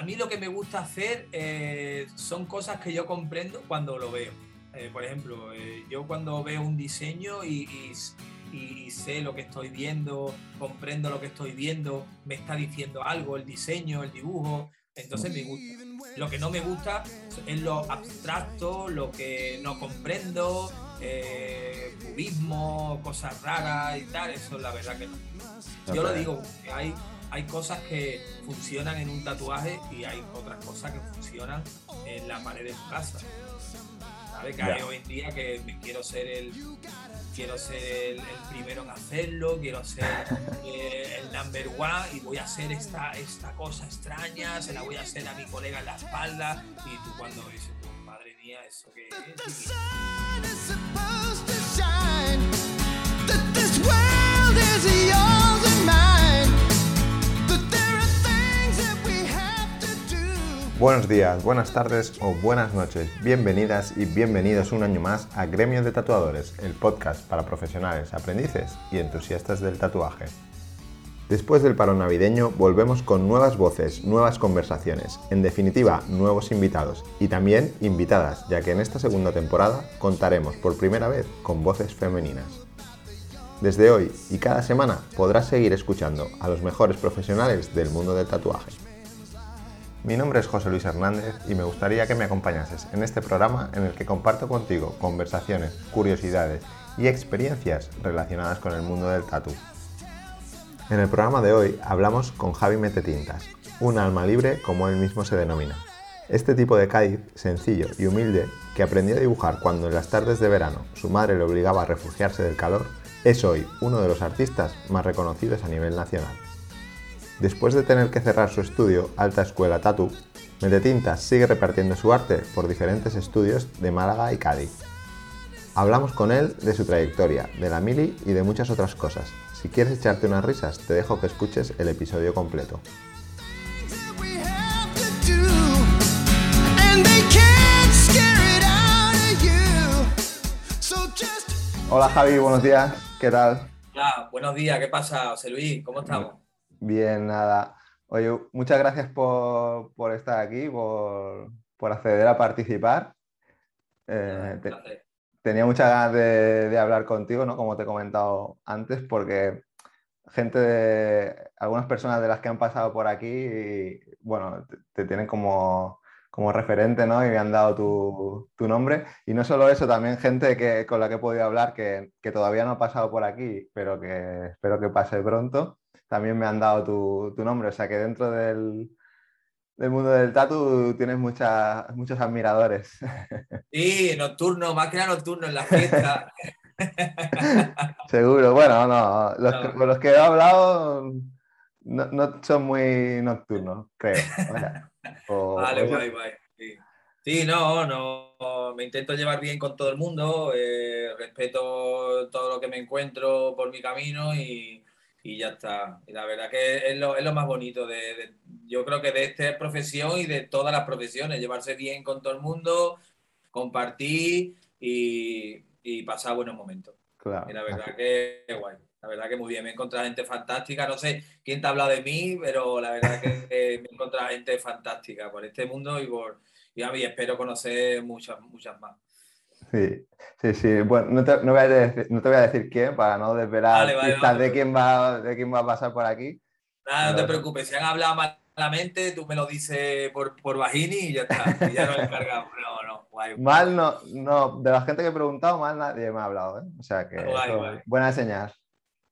a mí lo que me gusta hacer eh, son cosas que yo comprendo cuando lo veo. Eh, por ejemplo, eh, yo cuando veo un diseño y, y, sé lo que estoy viendo, comprendo lo que estoy viendo, me está diciendo algo, el diseño, el dibujo, entonces me gusta. Lo que no me gusta es lo abstracto, lo que no comprendo, eh, cubismo, cosas raras y tal, eso es la verdad que no. Yo lo digo, hay, hay cosas que funcionan en un tatuaje y hay otras cosas que funcionan en la pared de tu casa. ¿Sabes? Que hay hoy en día que quiero ser el quiero ser el, primero en hacerlo, quiero ser eh, el number one y voy a hacer esta, esta cosa extraña, se la voy a hacer a mi colega en la espalda y tú cuando dices, madre mía, eso que es. Buenos días, buenas tardes o buenas noches. Bienvenidas y bienvenidos un año más a Gremio de Tatuadores, el podcast para profesionales, aprendices y entusiastas del tatuaje. Después del paro navideño volvemos con nuevas voces, nuevas conversaciones, en definitiva nuevos invitados y también invitadas, ya que en esta segunda temporada contaremos por primera vez con voces femeninas. Desde hoy y cada semana podrás seguir escuchando a los mejores profesionales del mundo del tatuaje. Mi nombre es José Luis Hernández y me gustaría que me acompañases en este programa en el que comparto contigo conversaciones, curiosidades y experiencias relacionadas con el mundo del tatu. En el programa de hoy hablamos con Javi Metetintas, un alma libre como él mismo se denomina. Este tipo de Cádiz, sencillo y humilde, que aprendió a dibujar cuando en las tardes de verano su madre le obligaba a refugiarse del calor, es hoy uno de los artistas más reconocidos a nivel nacional. Después de tener que cerrar su estudio Alta Escuela Tatu, Metetintas sigue repartiendo su arte por diferentes estudios de Málaga y Cádiz. Hablamos con él de su trayectoria, de la mili y de muchas otras cosas. Si quieres echarte unas risas, te dejo que escuches el episodio completo. Hola Javi, buenos días, ¿qué tal? Hola, buenos días, ¿qué pasa, José Luis? ¿Cómo estamos? Bien, nada. Oye, muchas gracias por, estar aquí, por, acceder a participar. Eh, tenía muchas ganas de, hablar contigo, ¿no? Como te he comentado antes, porque gente de algunas personas de las que han pasado por aquí, bueno, te, tienen como, referente, ¿no? Y me han dado tu, nombre. Y no solo eso, también gente que, con la que he podido hablar que, que, todavía no ha pasado por aquí, pero que espero que pase pronto también me han dado tu, nombre. O sea que dentro del, mundo del tatu tienes muchos admiradores. Sí, nocturno, más que nada nocturno en la fiesta. Seguro, bueno, no, los, Que, con los que he hablado no, son muy nocturnos, creo. vale, guay, guay. Sí. no, no, me intento llevar bien con todo el mundo, eh, respeto todo lo que me encuentro por mi camino y, y ya está. Y la verdad que es lo, es lo más bonito de, yo creo que de esta profesión y de todas las profesiones, llevarse bien con todo el mundo, compartir y, y pasar buenos momentos. Claro. Y la verdad que es guay. La verdad que muy bien, me he encontrado gente fantástica. No sé quién te ha hablado de mí, pero la verdad que me he encontrado gente fantástica por este mundo y por y a mí espero conocer muchas, muchas más. Sí, sí, sí. Bueno, no te, no, voy a decir, no te voy a decir quién para no desvelar de, quién va, de quién va a pasar por aquí. Nada, no te preocupes. Si han hablado malamente, tú me lo dices por, por Bajini y ya está. Y ya encargamos. No, no, guay. Mal no, no. De la gente que he preguntado, mal nadie me ha hablado. ¿eh? O sea que buena señal.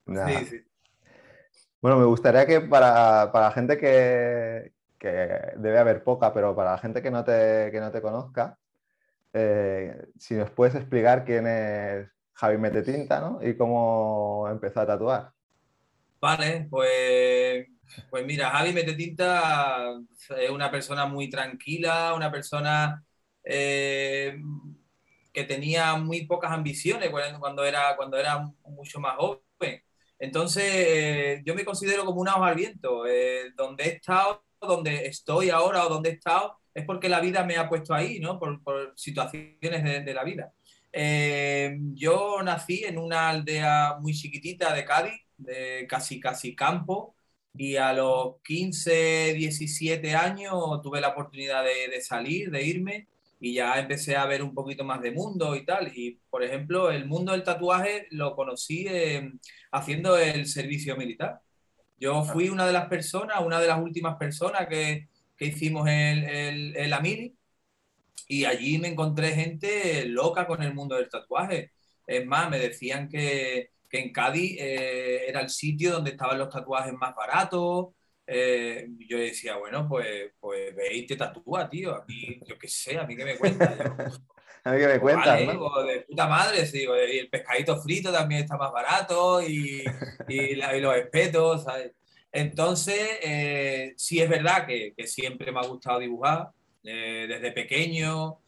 Sí, sí. Bueno, me gustaría que para, para la gente que, que, debe haber poca, pero para la gente que no te, que no te conozca, eh, si nos puedes explicar quién es Javi Metetinta ¿no? y cómo empezó a tatuar. Vale, pues, pues mira, Javi Metetinta es una persona muy tranquila, una persona eh, que tenía muy pocas ambiciones cuando era, cuando era mucho más joven. Entonces, yo me considero como una hoja al viento. Eh, donde he estado, donde estoy ahora o donde he estado, es porque la vida me ha puesto ahí, ¿no? Por, situaciones de, la vida. Eh, yo nací en una aldea muy chiquitita de Cádiz, de casi casi campo, Y a los 15, 17 años tuve la oportunidad de, salir, de irme, y ya empecé a ver un poquito más de mundo y tal. Y, por ejemplo, el mundo del tatuaje lo conocí eh, haciendo el servicio militar. Yo fui una de las personas, una de las últimas personas que, que hicimos el, el, el Amili, y allí me encontré gente loca con el mundo del tatuaje. Es más, me decían que, que en Cádiz eh, era el sitio donde estaban los tatuajes más baratos. Eh, yo decía, bueno, pues, pues ve y te tatúa, tío. A mí, yo qué sé, a mí que me cuenta. a mí que me cuenta. De puta madre, sí, y el pescadito frito también está más barato y, y, los espetos, ¿sabes? Entonces, eh, sí es verdad que, siempre me ha gustado dibujar, desde pequeño.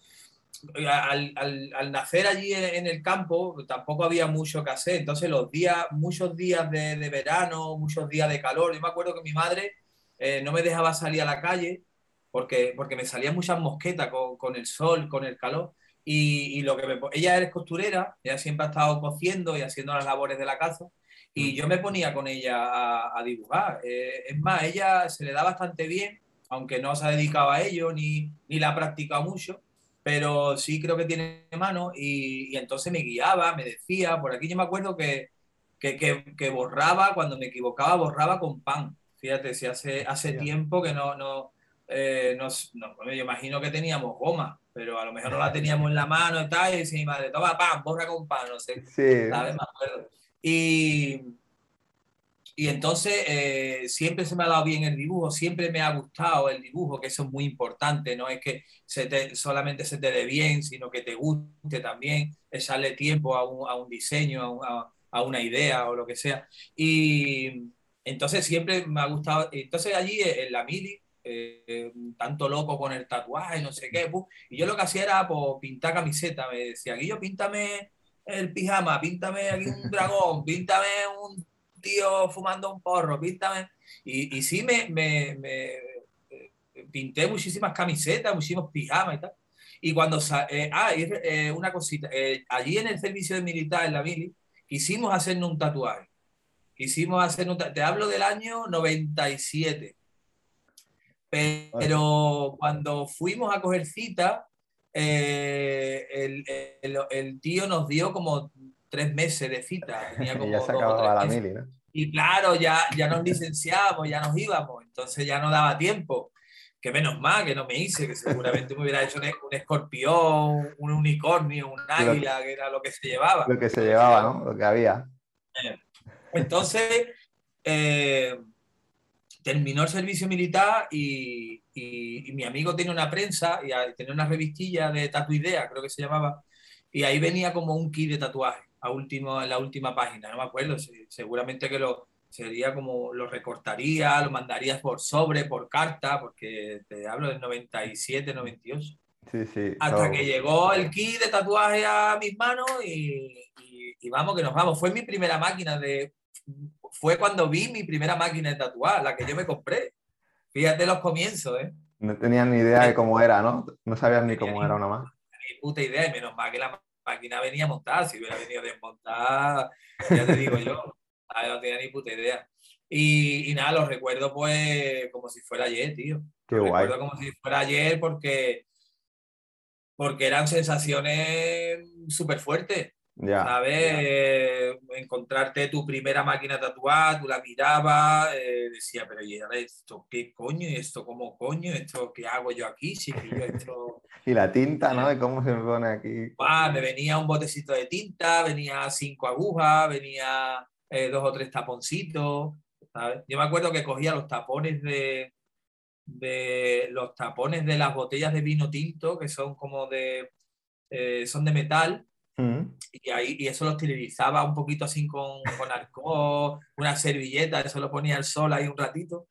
Al, nacer allí en, el campo tampoco había mucho que hacer, entonces los días, muchos días de, verano, muchos días de calor, yo me acuerdo que mi madre eh, no me dejaba salir a la calle porque, porque me salían muchas mosquetas con, el sol, con el calor, y, lo que me, ella es costurera, ella siempre ha estado cociendo y haciendo las labores de la casa, y yo me ponía con ella a, a dibujar. Eh, es más, ella se le da bastante bien, aunque no se ha dedicado a ello ni, ni la ha practicado mucho, pero sí creo que tiene mano y, y, entonces me guiaba, me decía, por aquí yo me acuerdo que, que, que, borraba, cuando me equivocaba, borraba con pan. Fíjate, si hace, hace tiempo que no, no, eh, no, no, yo imagino que teníamos goma, pero a lo mejor no la teníamos en la mano y tal, y decía mi madre, toma pan, borra con pan, no sé. Sí. ¿sabes? Me acuerdo. Y, y entonces eh, siempre se me ha dado bien el dibujo, siempre me ha gustado el dibujo, que eso es muy importante, no es que se te, solamente se te dé bien, sino que te guste también, echarle tiempo a un, a un diseño, a, a, una idea o lo que sea. Y entonces siempre me ha gustado, entonces allí en la mili, eh, tanto loco con el tatuaje, no sé qué, y yo lo que hacía era pues, pintar camiseta, me decía, yo píntame el pijama, píntame aquí un dragón, píntame un tío fumando un porro, píntame. Y, y sí, me, me, me, pinté muchísimas camisetas, muchísimos pijamas y tal. Y cuando, eh, ah, y, eh, una cosita, eh, allí en el servicio de militar, en la mili, quisimos hacernos un tatuaje. Quisimos hacer un te hablo del año 97. Pero cuando fuimos a coger cita, eh, el, el, el, tío nos dio como tres meses de cita. Tenía como ya se acababa la mili, ¿no? Y claro, ya, ya nos licenciábamos, ya nos íbamos, entonces ya no daba tiempo. Que menos mal que no me hice, que seguramente me hubiera hecho un, escorpión, un unicornio, un águila, que, era lo que se llevaba. Lo que se llevaba, ¿no? Lo que había. Eh, entonces, eh, terminó el servicio militar y, y, mi amigo tenía una prensa y tenía una revistilla de Tatu Idea, creo que se llamaba, y ahí venía como un kit de tatuaje a último, en la última página, no me acuerdo, seguramente que lo sería como lo recortaría, lo mandarías por sobre, por carta, porque te hablo del 97, 98. Sí, sí. Hasta que llegó el kit de tatuaje a mis manos y, y, vamos que nos vamos. Fue mi primera máquina de... Fue cuando vi mi primera máquina de tatuar, la que yo me compré. Fíjate los comienzos, ¿eh? No tenías ni idea de cómo era, ¿no? No sabías ni cómo era una más. Ni puta idea, y menos mal que la máquina venía montada, si hubiera venido desmontada, ya te digo yo, no tenía ni puta idea. Y, y, nada, lo recuerdo pues como si fuera ayer, tío. Qué guay. Recuerdo como si fuera ayer porque, porque eran sensaciones súper fuertes. Ya, ¿Sabes? encontrarte tu primera máquina tatuada, tú la mirabas, eh, decía, pero ¿y esto qué coño? ¿Y esto cómo coño? ¿Esto qué hago yo aquí? Sí, yo esto... y la tinta, ¿no? ¿De cómo se me pone aquí? Ah, me venía un botecito de tinta, venía cinco agujas, venía eh, dos o tres taponcitos, ¿sabes? Yo me acuerdo que cogía los tapones de, de los tapones de las botellas de vino tinto, que son como de, eh, son de metal, y, ahí, y eso lo utilizaba un poquito así con, con alcohol, una servilleta, eso lo ponía al sol ahí un ratito.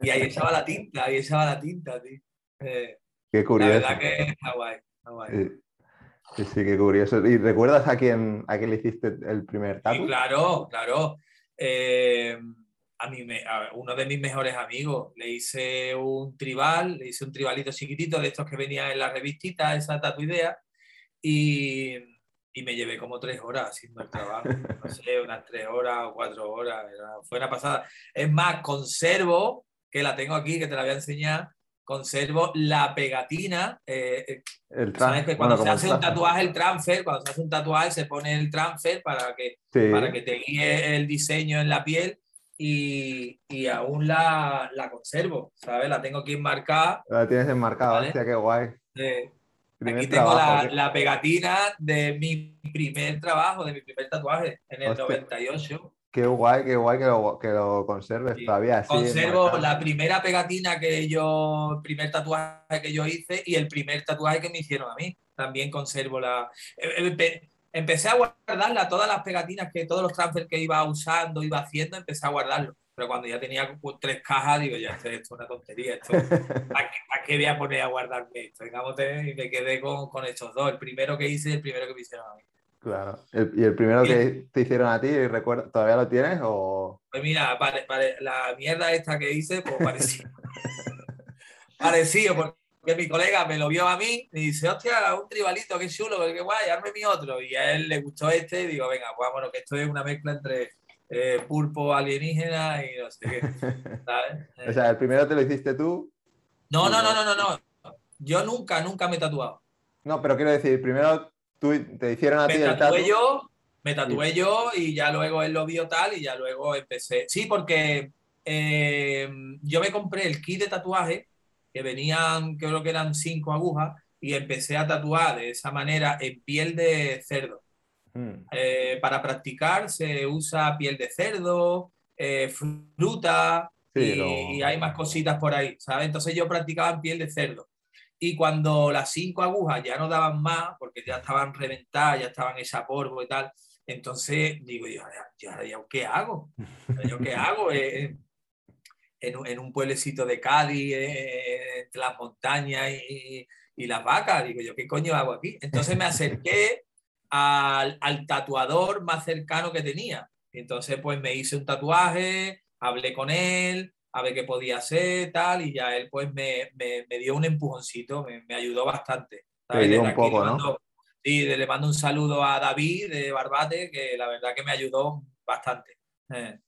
Y ahí echaba la tinta, ahí echaba la tinta, tío. Eh, qué curioso. La verdad que está guay. Está guay. Sí. sí, qué curioso. ¿Y recuerdas a quién, a quién le hiciste el primer tatu? Sí, claro, claro. Eh, a, mí me, a uno de mis mejores amigos le hice un tribal, le hice un tribalito chiquitito de estos que venía en la revistita, esa tatu idea. Y, y me llevé como tres horas haciendo el trabajo, no sé, unas tres horas o cuatro horas, fue una pasada. Es más, conservo, que la tengo aquí, que te la voy a enseñar, conservo la pegatina. Eh, eh, ¿Sabes que cuando se hace un tatuaje, el transfer, cuando se hace un tatuaje, se pone el transfer para que, para que te guíe el diseño en la piel y, y aún la, la, conservo, ¿sabes? La tengo aquí enmarcada. La tienes enmarcada, ¿vale? qué guay. Aquí tengo la, la, pegatina de mi primer trabajo, de mi primer tatuaje en el 98. Qué guay, qué guay que lo, que lo conserves todavía. Conservo la primera pegatina que yo, el primer tatuaje que yo hice y el primer tatuaje que me hicieron a mí. También conservo la. Eh, eh, empecé a guardarla, todas las pegatinas que todos los transfers que iba usando, iba haciendo, empecé a guardarlo. Pero cuando ya tenía tres cajas, digo, ya, esto es una tontería. Esto, ¿a, qué, voy a poner a guardarme esto? y me quedé con, con estos dos. El primero que hice y el primero que me hicieron a mí. Claro. ¿Y el primero que te hicieron a ti, todavía lo tienes? O... Pues mira, la mierda esta que hice, pues parecido. parecido, porque mi colega me lo vio a mí y dice, hostia, un tribalito, qué chulo, qué guay, arme mi otro. Y a él le gustó este y digo, venga, pues bueno, que esto es una mezcla entre eh, pulpo alienígena y no sé qué. o sea, el primero te lo hiciste tú. No, no, no, no, no, no. Yo nunca, nunca me he tatuado. No, pero quiero decir, primero Tú, te hicieron a me ti el tatué yo, me tatué yo y ya luego él lo vio tal y ya luego empecé. Sí, porque eh, yo me compré el kit de tatuaje que venían, creo que eran cinco agujas y empecé a tatuar de esa manera en piel de cerdo. Mm. Eh, para practicar se usa piel de cerdo, eh, fruta y, hay más cositas por ahí, ¿sabes? Entonces yo practicaba en piel de cerdo. Y cuando las cinco agujas ya no daban más, porque ya estaban reventadas, ya estaban esa polvo y tal, entonces digo, yo, ¿yo, qué hago? ¿Yo qué hago? Eh, eh, en, en, un pueblecito de Cádiz, eh, entre las montañas y, y, las vacas, digo, ¿yo qué coño hago aquí? Entonces me acerqué al, al tatuador más cercano que tenía. Entonces, pues me hice un tatuaje, hablé con él, a ver qué podía hacer, tal, y ya él pues me, me, dio un empujoncito, me, me ayudó bastante. un poco, le mando, Sí, le mando un saludo a David de Barbate, que la verdad que me ayudó bastante. Eh.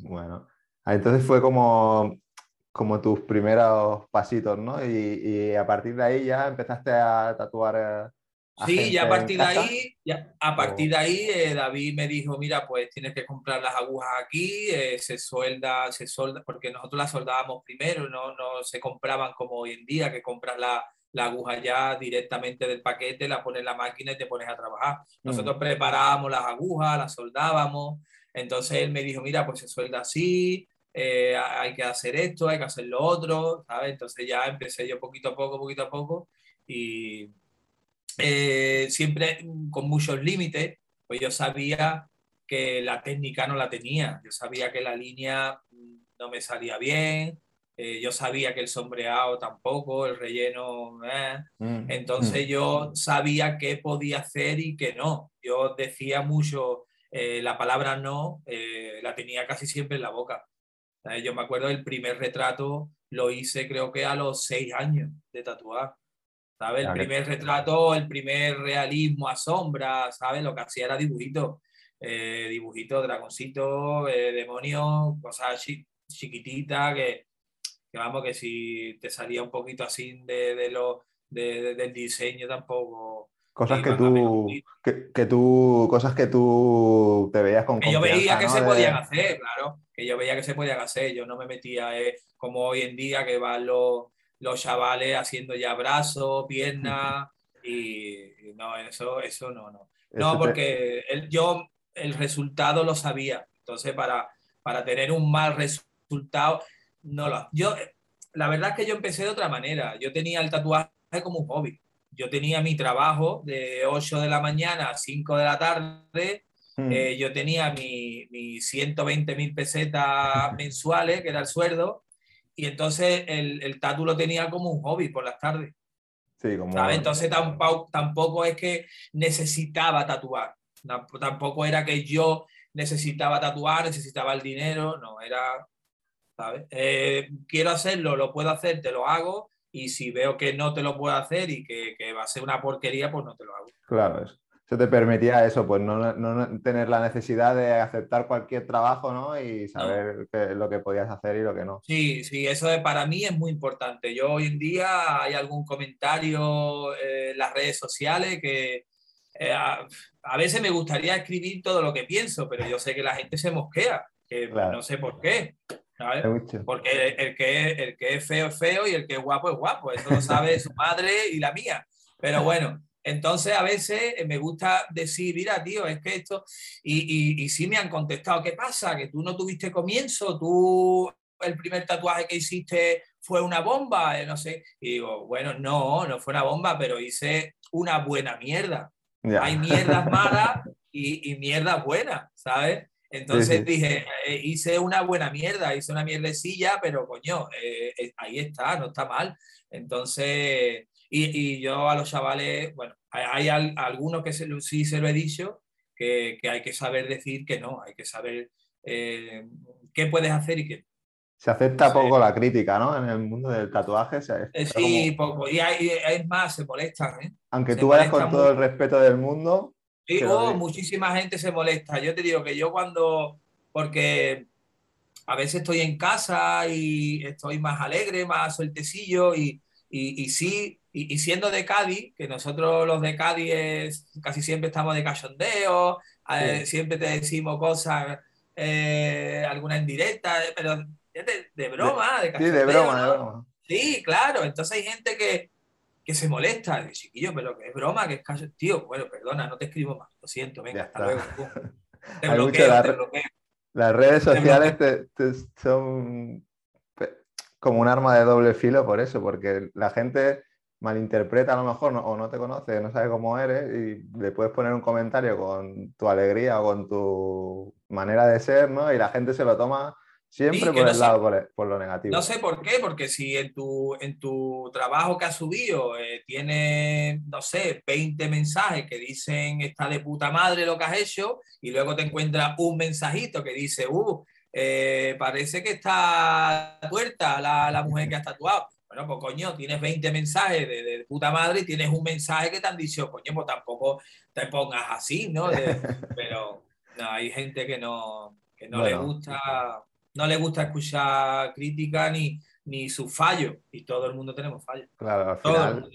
Bueno, ah, entonces fue como, como tus primeros pasitos, ¿no? Y, y, a partir de ahí ya empezaste a tatuar eh, Sí, ya a partir de ahí, ya, a partir de ahí eh, David me dijo, mira, pues tienes que comprar las agujas aquí, eh, se suelda, se solda, porque nosotros las soldábamos primero, no, no se compraban como hoy en día, que compras la, la aguja ya directamente del paquete, la pones en la máquina y te pones a trabajar. Nosotros mm. preparábamos las agujas, las soldábamos, entonces él me dijo, mira, pues se suelda así, eh, hay que hacer esto, hay que hacer lo otro, ¿sabes? Entonces ya empecé yo poquito a poco, poquito a poco y eh, siempre con muchos límites, pues yo sabía que la técnica no la tenía, yo sabía que la línea no me salía bien, eh, yo sabía que el sombreado tampoco, el relleno, eh. mm, entonces mm. yo sabía qué podía hacer y qué no. Yo decía mucho, la palabra no, la tenía casi siempre en la boca. Yo me acuerdo del primer retrato, lo hice creo que a los seis años de tatuar. ¿Sabes? El primer retrato, el primer realismo a sombra, ¿sabes? Lo que hacía era dibujito, eh, dibujito, dragoncito, eh, demonio, cosas chiquititas que, que, vamos, que si te salía un poquito así de, de lo, de, del diseño tampoco. Cosas que tú, que, que, tú, cosas que tú te veías con Que yo veía que se podían hacer, claro, que yo veía que se podían hacer, yo no me metía eh, como hoy en día que van los los chavales haciendo ya brazos, piernas, y, no, eso, eso no, no. No, porque el, yo el resultado lo sabía. Entonces, para, para tener un mal resultado, no lo. Yo, la verdad es que yo empecé de otra manera. Yo tenía el tatuaje como un hobby. Yo tenía mi trabajo de 8 de la mañana a 5 de la tarde. Hmm. Eh, yo tenía mi, mi 120 mil pesetas mensuales, que era el sueldo, y entonces el, el tatu lo tenía como un hobby por las tardes. Sí, como... Entonces tampoco, tampoco es que necesitaba tatuar. Tampoco era que yo necesitaba tatuar, necesitaba el dinero, no, era, ¿sabes? Eh, quiero hacerlo, lo puedo hacer, te lo hago, y si veo que no te lo puedo hacer y que, que, va a ser una porquería, pues no te lo hago. Claro, se te permitía eso, pues no, tener la necesidad de aceptar cualquier trabajo, ¿no? Y saber lo que podías hacer y lo que no. Sí, sí, eso para mí es muy importante. Yo hoy en día hay algún comentario en las redes sociales que eh, a, veces me gustaría escribir todo lo que pienso, pero yo sé que la gente se mosquea, que no sé por qué. Porque el, que, el que es feo es feo y el que es guapo es guapo. Eso lo sabe su madre y la mía. Pero bueno, entonces, a veces me gusta decir, mira, tío, es que esto, y, y, sí me han contestado, ¿qué pasa? Que tú no tuviste comienzo, tú el primer tatuaje que hiciste fue una bomba, eh, no sé. Y digo, bueno, no, no fue una bomba, pero hice una buena mierda. Hay mierdas malas y, y mierdas buenas, ¿sabes? Entonces dije, eh, hice una buena mierda, hice una mierdecilla, pero coño, eh, ahí está, no está mal. Entonces, y, yo a los chavales, bueno, hay, algunos que sí se lo he dicho, que, hay que saber decir que no, hay que saber eh, qué puedes hacer y qué se acepta poco la crítica, ¿no? En el mundo del tatuaje. Eh, sí, poco. Y hay, es más, se molestan. ¿eh? Aunque tú vayas con todo el respeto del mundo. Sí, oh, muchísima gente se molesta. Yo te digo que yo cuando. Porque a veces estoy en casa y estoy más alegre, más sueltecillo y, y sí, y, siendo de Cádiz, que nosotros los de Cádiz casi siempre estamos de cachondeo, eh, siempre te decimos cosas, eh, alguna en directa, pero de, broma, de, cachondeo. Sí, de broma, de broma. Sí, claro. Entonces hay gente que, que se molesta. Dice, chiquillo, pero que es broma, que es cachondeo. Tío, bueno, perdona, no te escribo más. Lo siento, venga, hasta luego. Te bloqueo, te bloqueo. Las redes sociales son como un arma de doble filo por eso, porque la gente malinterpreta a lo mejor o no te conoce, no sabe cómo eres y le puedes poner un comentario con tu alegría o con tu manera de ser, ¿no? Y la gente se lo toma siempre por el lado, por, lo negativo. No sé por qué, porque si en tu, en tu trabajo que has subido eh, tiene, no sé, 20 mensajes que dicen está de puta madre lo que has hecho y luego te encuentras un mensajito que dice, uh, eh, parece que está puerta la, la mujer que has tatuado bueno, pues coño, tienes 20 mensajes de, puta madre y tienes un mensaje que te han dicho, coño, pues tampoco te pongas así, ¿no? pero no, hay gente que no, que no le gusta, no le gusta escuchar crítica ni, ni su fallo. Y todo el mundo tenemos fallos. Claro, al final,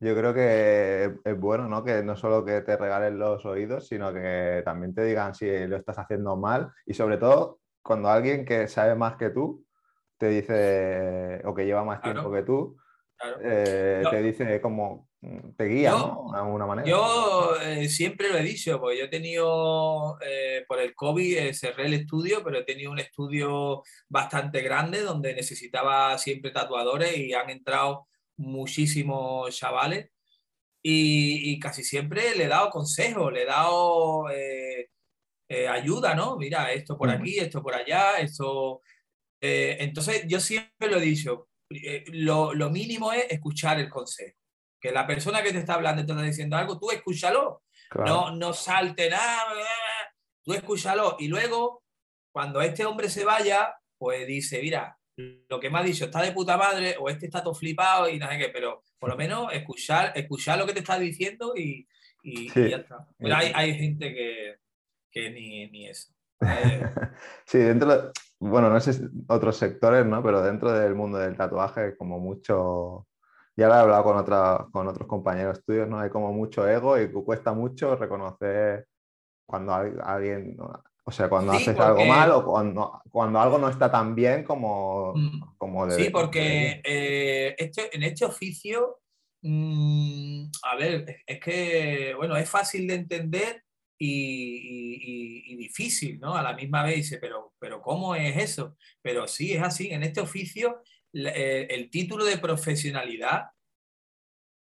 Yo creo que es bueno, ¿no? Que no solo que te regalen los oídos, sino que también te digan si lo estás haciendo mal y sobre todo cuando alguien que sabe más que tú te dice, o que lleva más tiempo que tú, eh, te dice como, mm, te guía, ¿no? De alguna manera. Yo eh, siempre lo he dicho, porque yo he tenido, eh, por el COVID cerré el estudio, pero he tenido un estudio bastante grande donde necesitaba siempre tatuadores y han entrado muchísimos chavales. Y, y casi siempre le he dado consejos, le he dado ayuda, ¿no? Mira, esto por aquí, esto por allá, esto eh, entonces, yo siempre lo he dicho, eh, lo, lo, mínimo es escuchar el consejo. Que la persona que te está hablando te está diciendo algo, tú escúchalo. No, no salte nada, tú escúchalo. Y luego, cuando este hombre se vaya, pues dice, mira, lo que me ha dicho está de puta madre, o este está todo flipado y no sé qué, pero por lo menos escuchar, escuchar lo que te está diciendo y, y, ya está. Pero hay, hay gente que, que ni, ni eso. sí, dentro, bueno, no sé otros sectores, ¿no? Pero dentro del mundo del tatuaje, como mucho, ya lo he hablado con, otra, con otros compañeros tuyos, ¿no? Hay como mucho ego y cuesta mucho reconocer cuando alguien, o sea, cuando haces algo mal o cuando, cuando algo no está tan bien como, mm. como Sí, porque eh, este, en este oficio, mm, a ver, es que, bueno, es fácil de entender y, difícil, ¿no? A la misma vez dice, pero, pero ¿cómo es eso? Pero sí, es así. En este oficio, eh, el, título de profesionalidad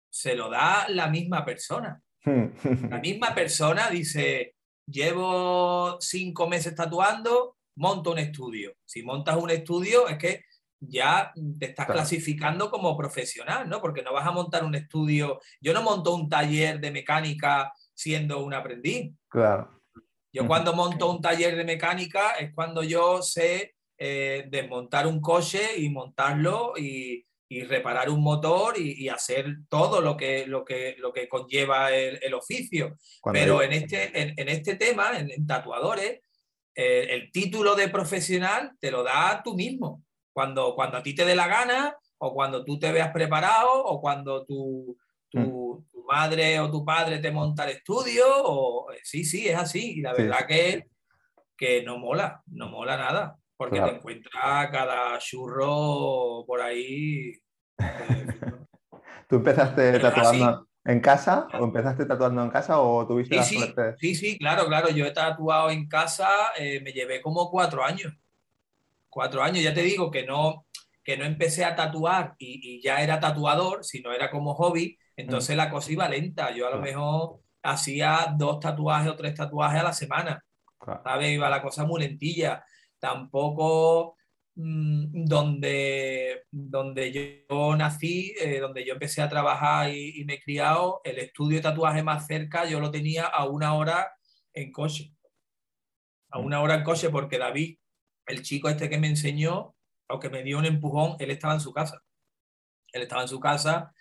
se lo da la misma persona. La misma persona dice, llevo cinco meses tatuando, monto un estudio. Si montas un estudio, es que ya te estás clasificando como profesional, ¿no? Porque no vas a montar un estudio. Yo no monto un taller de mecánica siendo un aprendiz. Claro. Yo cuando monto un taller de mecánica es cuando yo sé eh, desmontar un coche y montarlo y, y reparar un motor y, hacer todo lo que, lo que, lo que conlleva el, oficio. Pero en, este, en, este tema, en, tatuadores, eh, el título de profesional te lo da tú mismo. Cuando, cuando a ti te dé la gana, o cuando tú te veas preparado, o cuando tu, tu, mm. Madre o tu padre te monta el estudio, o sí, sí, es así. Y la verdad que, que no mola, no mola nada porque te encuentras cada churro por ahí. Eh, ¿Tú empezaste tatuando en casa o empezaste tatuando en casa o tuviste sí, la suerte? Sí, sí, claro, claro. Yo he tatuado en casa, eh, me llevé como cuatro años. Cuatro años, ya te digo que no, que no empecé a tatuar y, ya era tatuador, sino era como hobby, entonces mm. la cosa iba lenta. Yo a lo mejor hacía dos tatuajes o tres tatuajes a la semana. ¿Sabes? Iba la cosa muy lentilla tampoco mm, donde, donde yo nací, eh, donde yo empecé a trabajar y, me he criado, el estudio de tatuaje más cerca yo lo tenía a una hora en coche. A una hora en coche porque David, el chico este que me enseñó, aunque me dio un empujón, él estaba en su casa. Él estaba en su casa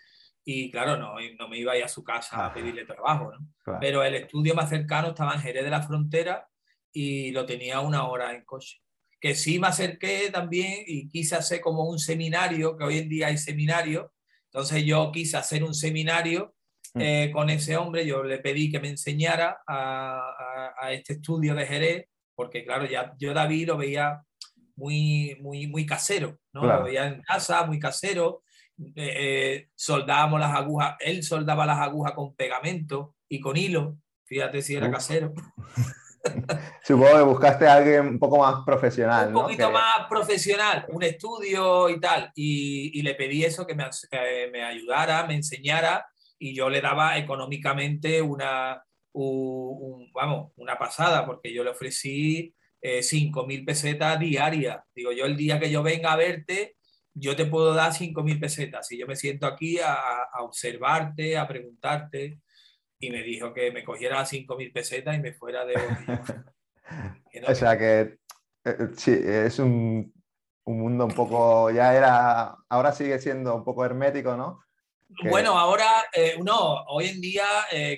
y claro, no, no me iba a ir a su casa a pedirle trabajo, Pero el estudio más cercano estaba en Jerez de la Frontera y lo tenía una hora en coche. Que sí me acerqué también y quise hacer como un seminario, que hoy en día hay seminario, entonces yo quise hacer un seminario mm. eh, con ese hombre, yo le pedí que me enseñara a, a, este estudio de Jerez, porque claro, ya yo David lo veía muy, muy, muy casero, ¿no? Lo veía en casa, muy casero, eh, eh, soldábamos las agujas, él soldaba las agujas con pegamento y con hilo, fíjate si era casero. Supongo que buscaste a alguien un poco más profesional. Un poquito más profesional, un estudio y tal. Y, le pedí eso, que me, me, ayudara, me enseñara, y yo le daba económicamente una, vamos, una pasada, porque yo le ofrecí eh, 5.000 pesetas diarias. Digo, yo el día que yo venga a verte, yo te puedo dar 5.000 pesetas. Y yo me siento aquí a, a observarte, a preguntarte y me dijo que me cogiera 5.000 pesetas y me fuera de o sea que eh, eh, sí, es un, un, mundo un poco, ya era, ahora sigue siendo un poco hermético, ¿no? Bueno, ahora, eh, no, hoy en día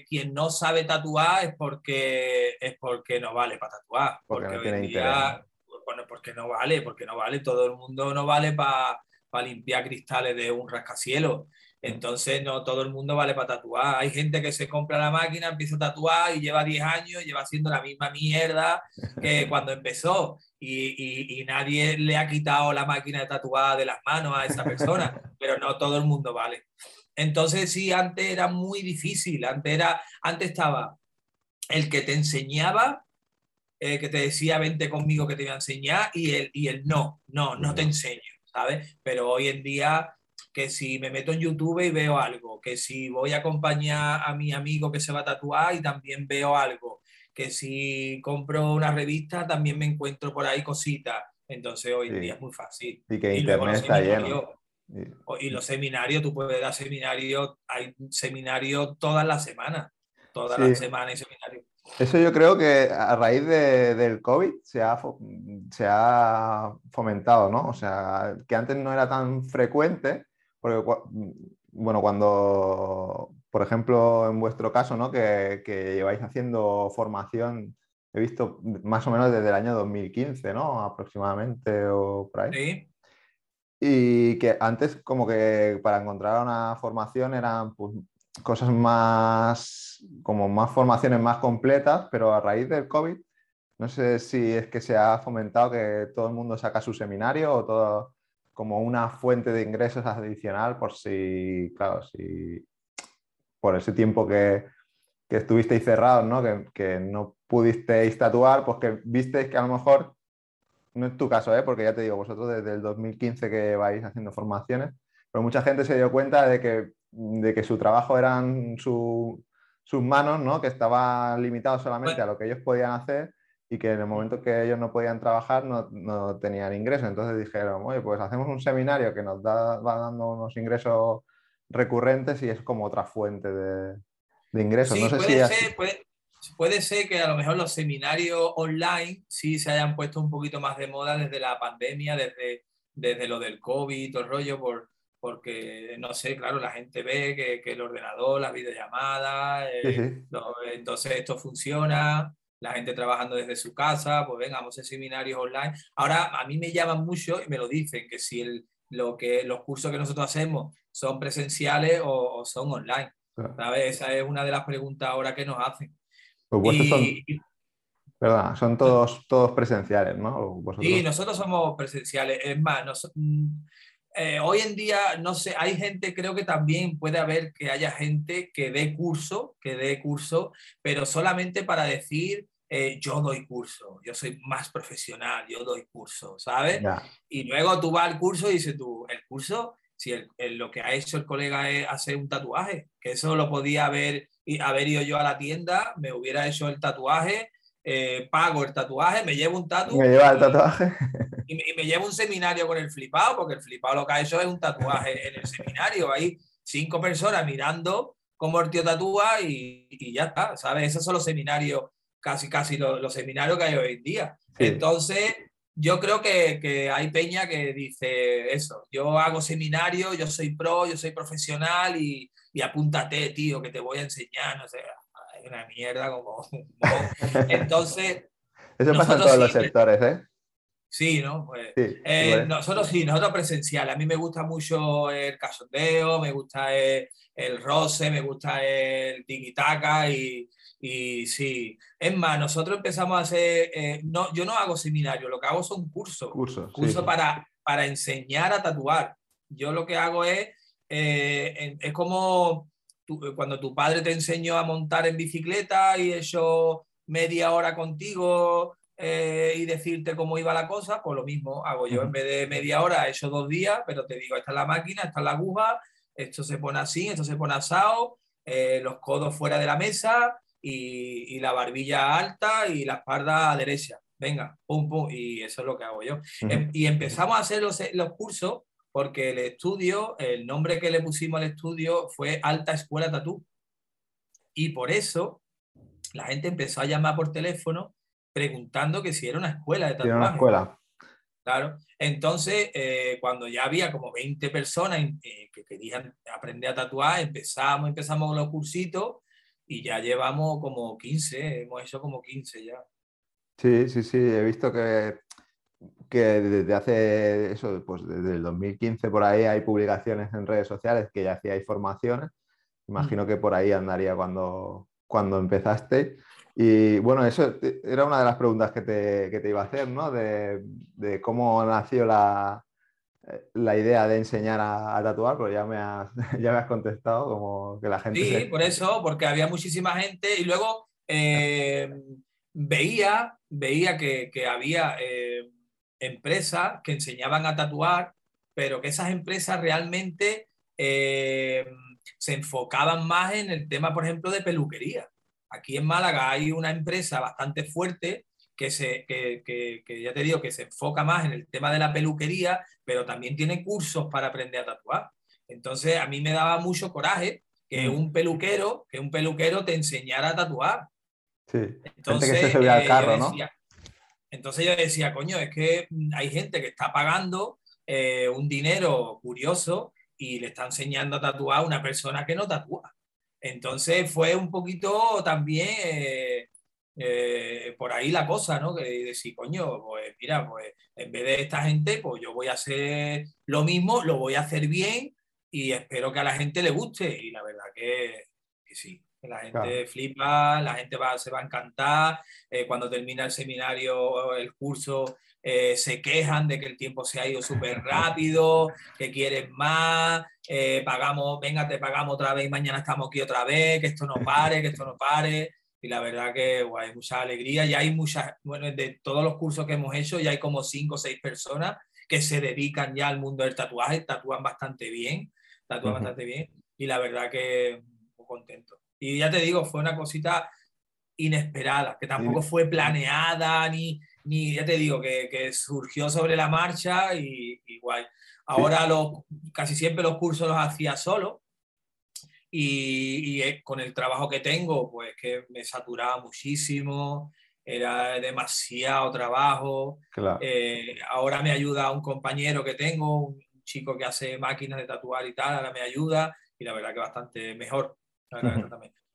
quien no sabe tatuar es porque, es porque no vale para tatuar. Porque, hoy en día, bueno, porque no vale, porque no vale, todo el mundo no vale para limpiar cristales de un rascacielos. Entonces, no todo el mundo vale para tatuar. Hay gente que se compra la máquina, empieza a tatuar y lleva 10 años, lleva haciendo la misma mierda que cuando empezó. Y, nadie le ha quitado la máquina de tatuar de las manos a esa persona, pero no todo el mundo vale. Entonces, sí, antes era muy difícil. Antes, era, antes estaba el que te enseñaba, eh, que te decía, vente conmigo que te voy a enseñar, y el, y el no, no, no te enseño, ¿sabes? Pero hoy en día que si me meto en YouTube y veo algo, que si voy a acompañar a mi amigo que se va a tatuar y también veo algo, que si compro una revista también me encuentro por ahí cositas. Entonces hoy en día es muy fácil. Y que Internet está lleno. Y los seminarios, tú puedes dar seminarios, hay seminarios todas las semanas, todas las semanas hay seminarios. Eso yo creo que a raíz de, del COVID se ha, se ha fomentado, ¿no? O sea, que antes no era tan frecuente porque, bueno, cuando, por ejemplo, en vuestro caso, ¿no? Que, lleváis haciendo formación, he visto más o menos desde el año 2015, ¿no? Aproximadamente o por ahí. Sí. Y que antes como que para encontrar una formación eran pues, cosas más, como más formaciones más completas, pero a raíz del COVID, no sé si es que se ha fomentado que todo el mundo saca su seminario o todo como una fuente de ingresos adicional por si, claro, si por ese tiempo que, que estuvisteis cerrados, ¿no? Que, que, no pudisteis tatuar, pues que visteis que a lo mejor, no es tu caso, ¿eh? porque ya te digo, vosotros desde el 2015 que vais haciendo formaciones, pero mucha gente se dio cuenta de que, de que su trabajo eran sus manos, ¿no? que estaba limitado solamente a lo que ellos podían hacer y que en el momento que ellos no podían trabajar no, no tenían ingresos. Entonces dijeron, oye, pues hacemos un seminario que nos da, va dando unos ingresos recurrentes y es como otra fuente de, de ingresos. no sé puede, si ser, puede, puede, ser que a lo mejor los seminarios online sí se hayan puesto un poquito más de moda desde la pandemia, desde, desde lo del COVID, todo el rollo, por, porque no sé, claro, la gente ve que, que el ordenador, las videollamadas, eh, entonces esto funciona, la gente trabajando desde su casa, pues venga, vamos a seminarios online. Ahora, a mí me llaman mucho y me lo dicen, que si el, lo que, los cursos que nosotros hacemos son presenciales o, son online. ¿sabes? Esa es una de las preguntas ahora que nos hacen. Pues son, son todos, todos presenciales, ¿no? Sí, nosotros somos presenciales. Es más, mm, eh, hoy en día, no sé, hay gente, creo que también puede haber que haya gente que dé curso, que dé curso, pero solamente para decir, eh, yo doy curso, yo soy más profesional, yo doy curso, ¿sabes? Y luego tú vas al curso y dices tú, el curso, si lo que ha hecho el colega es hacer un tatuaje, que eso lo podía haber, haber ido yo a la tienda, me hubiera hecho el tatuaje, eh, pago el tatuaje, me llevo un tatuaje. Me lleva el tatuaje. Y me, llevo un seminario con el flipado, porque el flipado lo que ha hecho es un tatuaje en el seminario. Hay cinco personas mirando cómo el tío tatúa y, y ya está, ¿sabes? Esos son los seminarios, casi, casi los, seminarios que hay hoy en día. Entonces, yo creo que, que, hay peña que dice eso, yo hago seminario, yo soy pro, yo soy profesional y, y apúntate, tío, que te voy a enseñar, no sé, una mierda como... Entonces... Eso pasa en todos los sectores, ¿eh? Sí, ¿no? Pues, eh, nosotros sí, nosotros presencial. A mí me gusta mucho el casondeo, me gusta el, el roce, me gusta el tiki-taka y, y, sí. Es más, nosotros empezamos a hacer, eh, no, yo no hago seminario, lo que hago son cursos. Cursos. Cursos para, para enseñar a tatuar. Yo lo que hago es, eh, es como eh, cuando tu padre te enseñó a montar en bicicleta y hecho media hora contigo eh, y decirte cómo iba la cosa, pues lo mismo hago yo. En vez de media hora, he hecho dos días, pero te digo, esta es la máquina, esta es la aguja, esto se pone así, esto se pone asado, eh, los codos fuera de la mesa y, la barbilla alta y la espalda derecha. Venga, pum, pum, y eso es lo que hago yo. Em, y empezamos a hacer los, los cursos porque el estudio, el nombre que le pusimos al estudio fue Alta Escuela Tatú. Y por eso la gente empezó a llamar por teléfono preguntando que si era una escuela de tatuaje. Era una escuela. Claro. Entonces, eh, cuando ya había como 20 personas eh, que querían aprender a tatuar, empezamos, empezamos con los cursitos y ya llevamos como 15, hemos hecho como 15 ya. Sí, sí, sí, he visto que que desde hace eso, pues desde el 2015 por ahí hay publicaciones en redes sociales que ya hacíais formaciones. Imagino mm. que por ahí andaría cuando, cuando empezaste. Y bueno, eso era una de las preguntas que te, que te iba a hacer, ¿no? De, de cómo nació la, la, idea de enseñar a, tatuar, pero ya me, has, ya me has contestado como que la gente... Sí, por eso, porque había muchísima gente y luego eh, veía, veía que, que había... Eh, empresas que enseñaban a tatuar, pero que esas empresas realmente eh, se enfocaban más en el tema, por ejemplo, de peluquería. Aquí en Málaga hay una empresa bastante fuerte que, se, que, ya te digo, que se enfoca más en el tema de la peluquería, pero también tiene cursos para aprender a tatuar. Entonces, a mí me daba mucho coraje que mm. un peluquero, que un peluquero te enseñara a tatuar. Sí, entonces que se al eh, carro, ¿no? Entonces yo decía, coño, es que mm, hay gente que está pagando eh, un dinero curioso y le está enseñando a tatuar a una persona que no tatúa. Entonces fue un poquito también eh, eh, por ahí la cosa, ¿no? Que decir, coño, pues mira, pues en vez de esta gente, pues yo voy a hacer lo mismo, lo voy a hacer bien y espero que a la gente le guste. Y la verdad que, que sí. La gente flipa, la gente va, se va a encantar. Eh, cuando termina el seminario, el curso, eh, se quejan de que el tiempo se ha ido súper rápido, que quieren más, eh, pagamos, venga, te pagamos otra vez y mañana estamos aquí otra vez, que esto no pare, que esto no pare. Y la verdad que hay mucha alegría. Y hay muchas, bueno, de todos los cursos que hemos hecho, ya hay como cinco o seis personas que se dedican ya al mundo del tatuaje, tatúan bastante bien, tatúan bastante bien. Y la verdad que muy contento. Y ya te digo, fue una cosita inesperada, que tampoco fue planeada, ni, ni ya te digo, que, que surgió sobre la marcha y, igual. Ahora los, casi siempre los cursos los hacía solo y, y, con el trabajo que tengo, pues que me saturaba muchísimo, era demasiado trabajo. Eh, ahora me ayuda un compañero que tengo, un chico que hace máquinas de tatuar y tal, ahora me ayuda y la verdad que bastante mejor.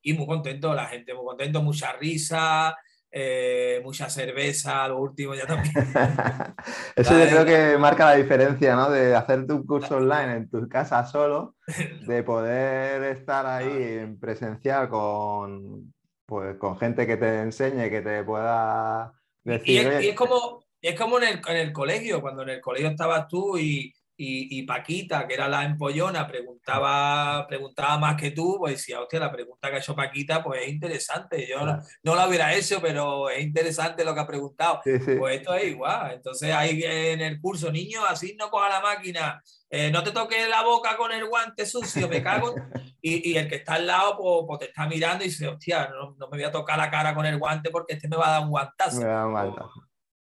Y muy contento, la gente muy contento, mucha risa, eh, mucha cerveza, lo último ya también. Eso yo creo que marca la diferencia, ¿no? De hacer tu curso online en tu casa solo, de poder estar ahí en presencial con, pues, con gente que te enseñe, que te pueda decir. Y, es, como, es como en el, colegio, cuando en el colegio estabas tú y, y, Paquita, que era la empollona, preguntaba, preguntaba más que tú, pues decía, hostia, la pregunta que ha hecho Paquita, pues es interesante. Yo no, la hubiera hecho, pero es interesante lo que ha preguntado. Pues esto es igual. Entonces ahí en el curso, niño, así no coja la máquina, eh, no te toques la boca con el guante sucio, me cago. y, y, el que está al lado, pues, pues, te está mirando y dice, hostia, no, no, me voy a tocar la cara con el guante porque este me va a dar un guantazo. Me va a dar un guantazo.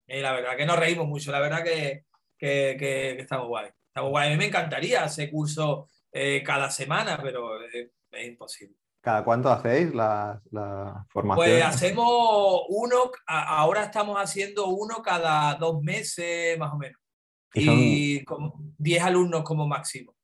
Y la verdad que nos reímos mucho, la verdad que, que, que, estamos guay. Estamos guay. A mí me encantaría hacer curso eh, cada semana, pero es, imposible. ¿Cada cuánto hacéis la, la, formación? Pues hacemos uno, ahora estamos haciendo uno cada dos meses más o menos. Y, como 10 alumnos como máximo.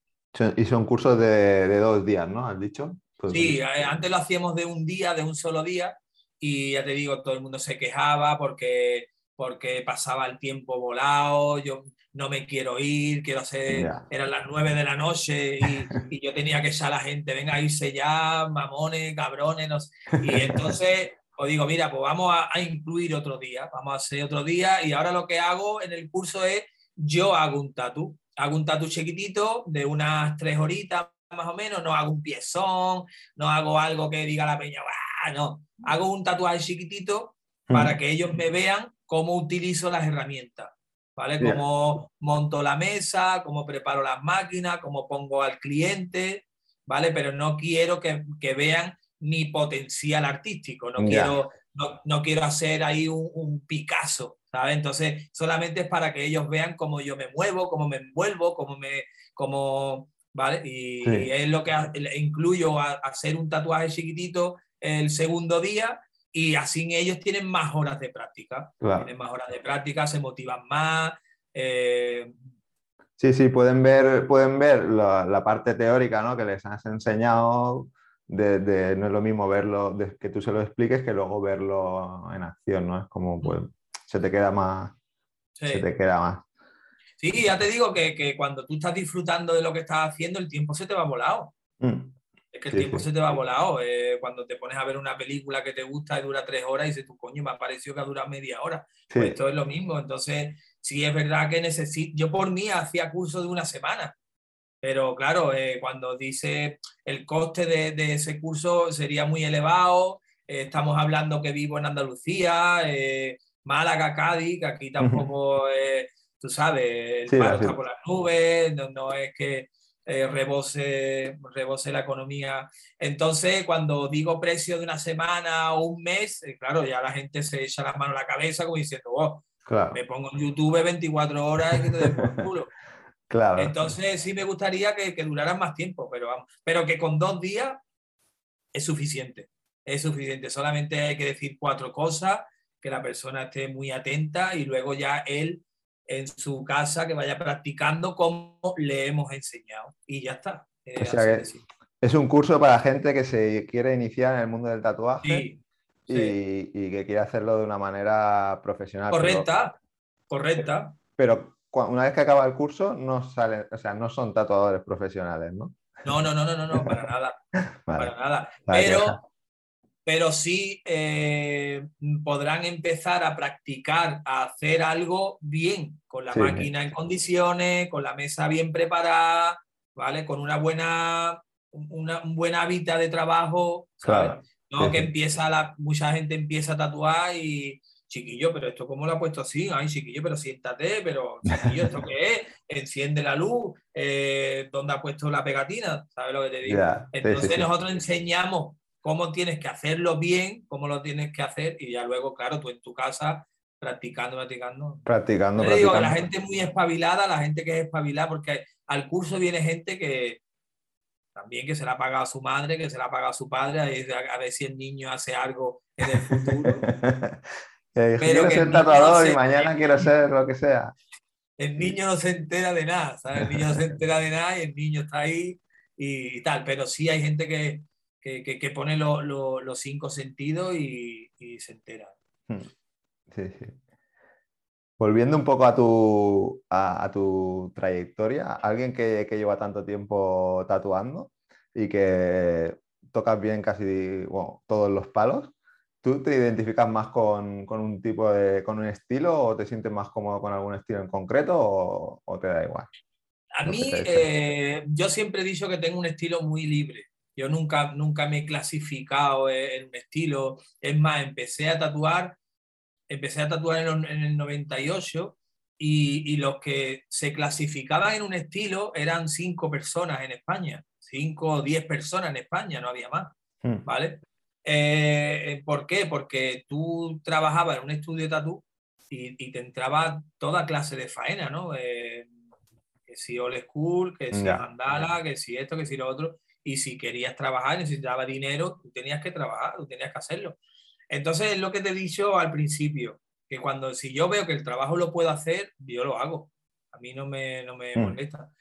Y son cursos de, de dos días, ¿no? ¿Has dicho? Pues sí, eh, antes lo hacíamos de un día, de un solo día, y ya te digo, todo el mundo se quejaba porque, porque pasaba el tiempo volado, yo no me quiero ir, quiero hacer, eran las nueve de la noche y, yo tenía que echar a la gente, venga a irse ya, mamones, cabrones, no y entonces os digo, mira, pues vamos a, incluir otro día, vamos a hacer otro día y ahora lo que hago en el curso es, yo hago un tatu, hago un tatu chiquitito de unas tres horitas más o menos, no hago un piezón, no hago algo que diga la peña, no, hago un tatuaje chiquitito para que ellos me vean cómo utilizo las herramientas. ¿Vale? Cómo monto la mesa, cómo preparo las máquinas, cómo pongo al cliente, ¿vale? Pero no quiero que, vean mi potencial artístico, no, quiero, no, quiero hacer ahí un, Picasso, ¿sabes? Entonces, solamente es para que ellos vean cómo yo me muevo, cómo me envuelvo, cómo me... Cómo, ¿Vale? Y, es lo que incluyo a, hacer un tatuaje chiquitito el segundo día y así ellos tienen más horas de práctica. Tienen más horas de práctica, se motivan más. Eh, sí, sí, pueden ver, pueden ver la, parte teórica ¿no? que les has enseñado. De, no es lo mismo verlo, que tú se lo expliques que luego verlo en acción, ¿no? Es como, pues, se te queda más. Se te queda más. Sí, ya te digo que, que, cuando tú estás disfrutando de lo que estás haciendo, el tiempo se te va volado. Mm. Es que el tiempo se te va volado. Eh, cuando te pones a ver una película que te gusta y dura tres horas y dices, tu coño, me ha parecido que ha durado media hora. Pues esto es lo mismo. Entonces, sí es verdad que necesito. Yo por mí hacía curso de una semana. Pero claro, eh, cuando dice el coste de, de, ese curso sería muy elevado. Eh, estamos hablando que vivo en Andalucía, Málaga, Cádiz, que aquí tampoco, tú sabes, el paro está por las nubes, no es que eh, rebose, rebose la economía. Entonces, cuando digo precio de una semana o un mes, eh, claro, ya la gente se echa las manos a la cabeza como diciendo, oh, me pongo en YouTube 24 horas y que te por culo. Claro. Entonces, sí me gustaría que, que duraran más tiempo, pero, vamos, pero que con dos días es suficiente. Es suficiente. Solamente hay que decir cuatro cosas, que la persona esté muy atenta y luego ya él en su casa, que vaya practicando como le hemos enseñado. Y ya está. es un curso para gente que se quiere iniciar en el mundo del tatuaje y, que quiere hacerlo de una manera profesional. Correcta, correcta. Pero una vez que acaba el curso, no salen, o sea, no son tatuadores profesionales, ¿no? No, no, no, no, no, para nada. Para nada. Pero pero sí eh, podrán empezar a practicar, a hacer algo bien, con la máquina en condiciones, con la mesa bien preparada, ¿vale? Con una buena, una, un buen hábitat de trabajo, ¿sabes? No, que empieza la, mucha gente empieza a tatuar y chiquillo, pero esto cómo lo ha puesto así, ay chiquillo, pero siéntate, pero chiquillo, ¿esto qué es? Enciende la luz, eh, ¿dónde ha puesto la pegatina? ¿Sabes lo que te digo? Entonces nosotros enseñamos cómo tienes que hacerlo bien, cómo lo tienes que hacer y ya luego, claro, tú en tu casa practicando, practicando. Practicando, Te digo la gente muy espabilada, la gente que es espabilada, porque al curso viene gente que también que se la ha pagado a su madre, que se la ha pagado a su padre, a ver si el niño hace algo en el futuro. Pero quiero ser tatuador y mañana quiero ser lo que sea. el niño no se entera de nada, ¿sabes? El niño no se entera de nada y el niño está ahí y, tal, pero sí hay gente que, que, que, pone los cinco sentidos y, y se entera. Hmm. Sí, sí. Volviendo un poco a tu, a, tu trayectoria, alguien que, que, lleva tanto tiempo tatuando y que tocas bien casi todos los palos, ¿tú te identificas más con, con, un tipo de, con un estilo o te sientes más cómodo con algún estilo en concreto o, o te da igual? A mí, eh, yo siempre he dicho que tengo un estilo muy libre. Yo nunca, nunca me he clasificado en un estilo. Es más, empecé a tatuar empecé a tatuar en, el 98 y, y, los que se clasificaban en un estilo eran cinco personas en España, cinco o diez personas en España, no había más, hmm. ¿vale? Eh, ¿Por qué? Porque tú trabajabas en un estudio de tatu y, te entraba toda clase de faena, ¿no? Eh, que si old school, que si mandala, que si esto, que si lo otro. Y si querías trabajar, necesitabas dinero, tú tenías que trabajar, tú tenías que hacerlo. Entonces, es lo que te he dicho al principio, que cuando si yo veo que el trabajo lo puedo hacer, yo lo hago. A mí no me, no me mm. molesta.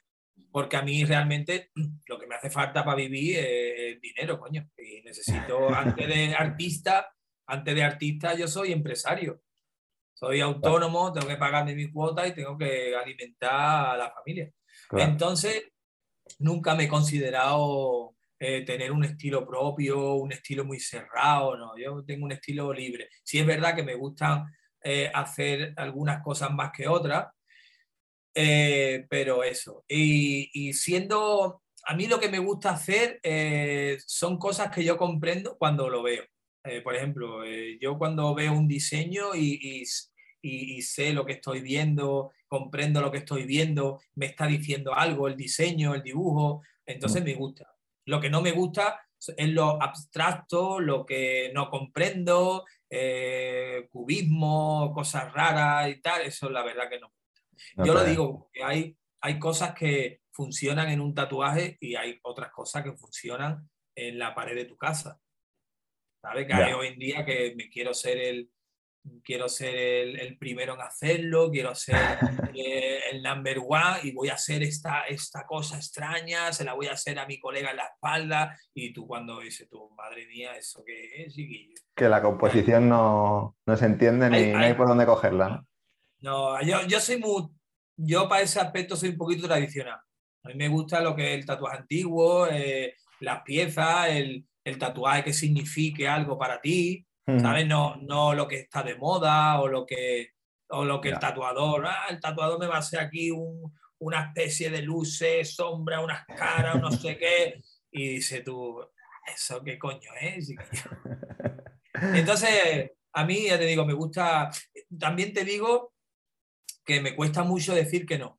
Porque a mí realmente lo que me hace falta para vivir es dinero, coño. Y necesito, antes de artista, antes de artista yo soy empresario. Soy autónomo, tengo que pagarme mi cuota y tengo que alimentar a la familia. Entonces, nunca me he considerado eh, tener un estilo propio, un estilo muy cerrado, no, yo tengo un estilo libre. Sí es verdad que me gustan eh, hacer algunas cosas más que otras, eh, pero eso. Y, siendo, a mí lo que me gusta hacer son cosas que yo comprendo cuando lo veo. por ejemplo, yo cuando veo un diseño y, y, sé lo que estoy viendo, comprendo lo que estoy viendo, me está diciendo algo, el diseño, el dibujo, entonces mm. me gusta. Lo que no me gusta es lo abstracto, lo que no comprendo, eh, cubismo, cosas raras y tal, eso es la verdad que no. Yo lo digo, hay, hay cosas que funcionan en un tatuaje y hay otras cosas que funcionan en la pared de tu casa. ¿Sabes? Que hay hoy en día que me quiero ser el, quiero ser el, primero en hacerlo, quiero ser eh, el number one y voy a hacer esta, esta cosa extraña, se la voy a hacer a mi colega en la espalda y tú cuando dices tú, madre mía, ¿eso qué es? Que la composición no, no se entiende ni, hay, por dónde cogerla. No, yo, yo soy muy, yo para ese aspecto soy un poquito tradicional. A mí me gusta lo que es el tatuaje antiguo, eh, las piezas, el, el tatuaje que signifique algo para ti. ¿Sabes? No, no lo que está de moda o lo que, o lo que el tatuador, ah, el tatuador me va a hacer aquí un, una especie de luces, sombra, unas caras, no sé qué, y dice tú, ¿eso qué coño es? Entonces, a mí, ya te digo, me gusta, también te digo que me cuesta mucho decir que no.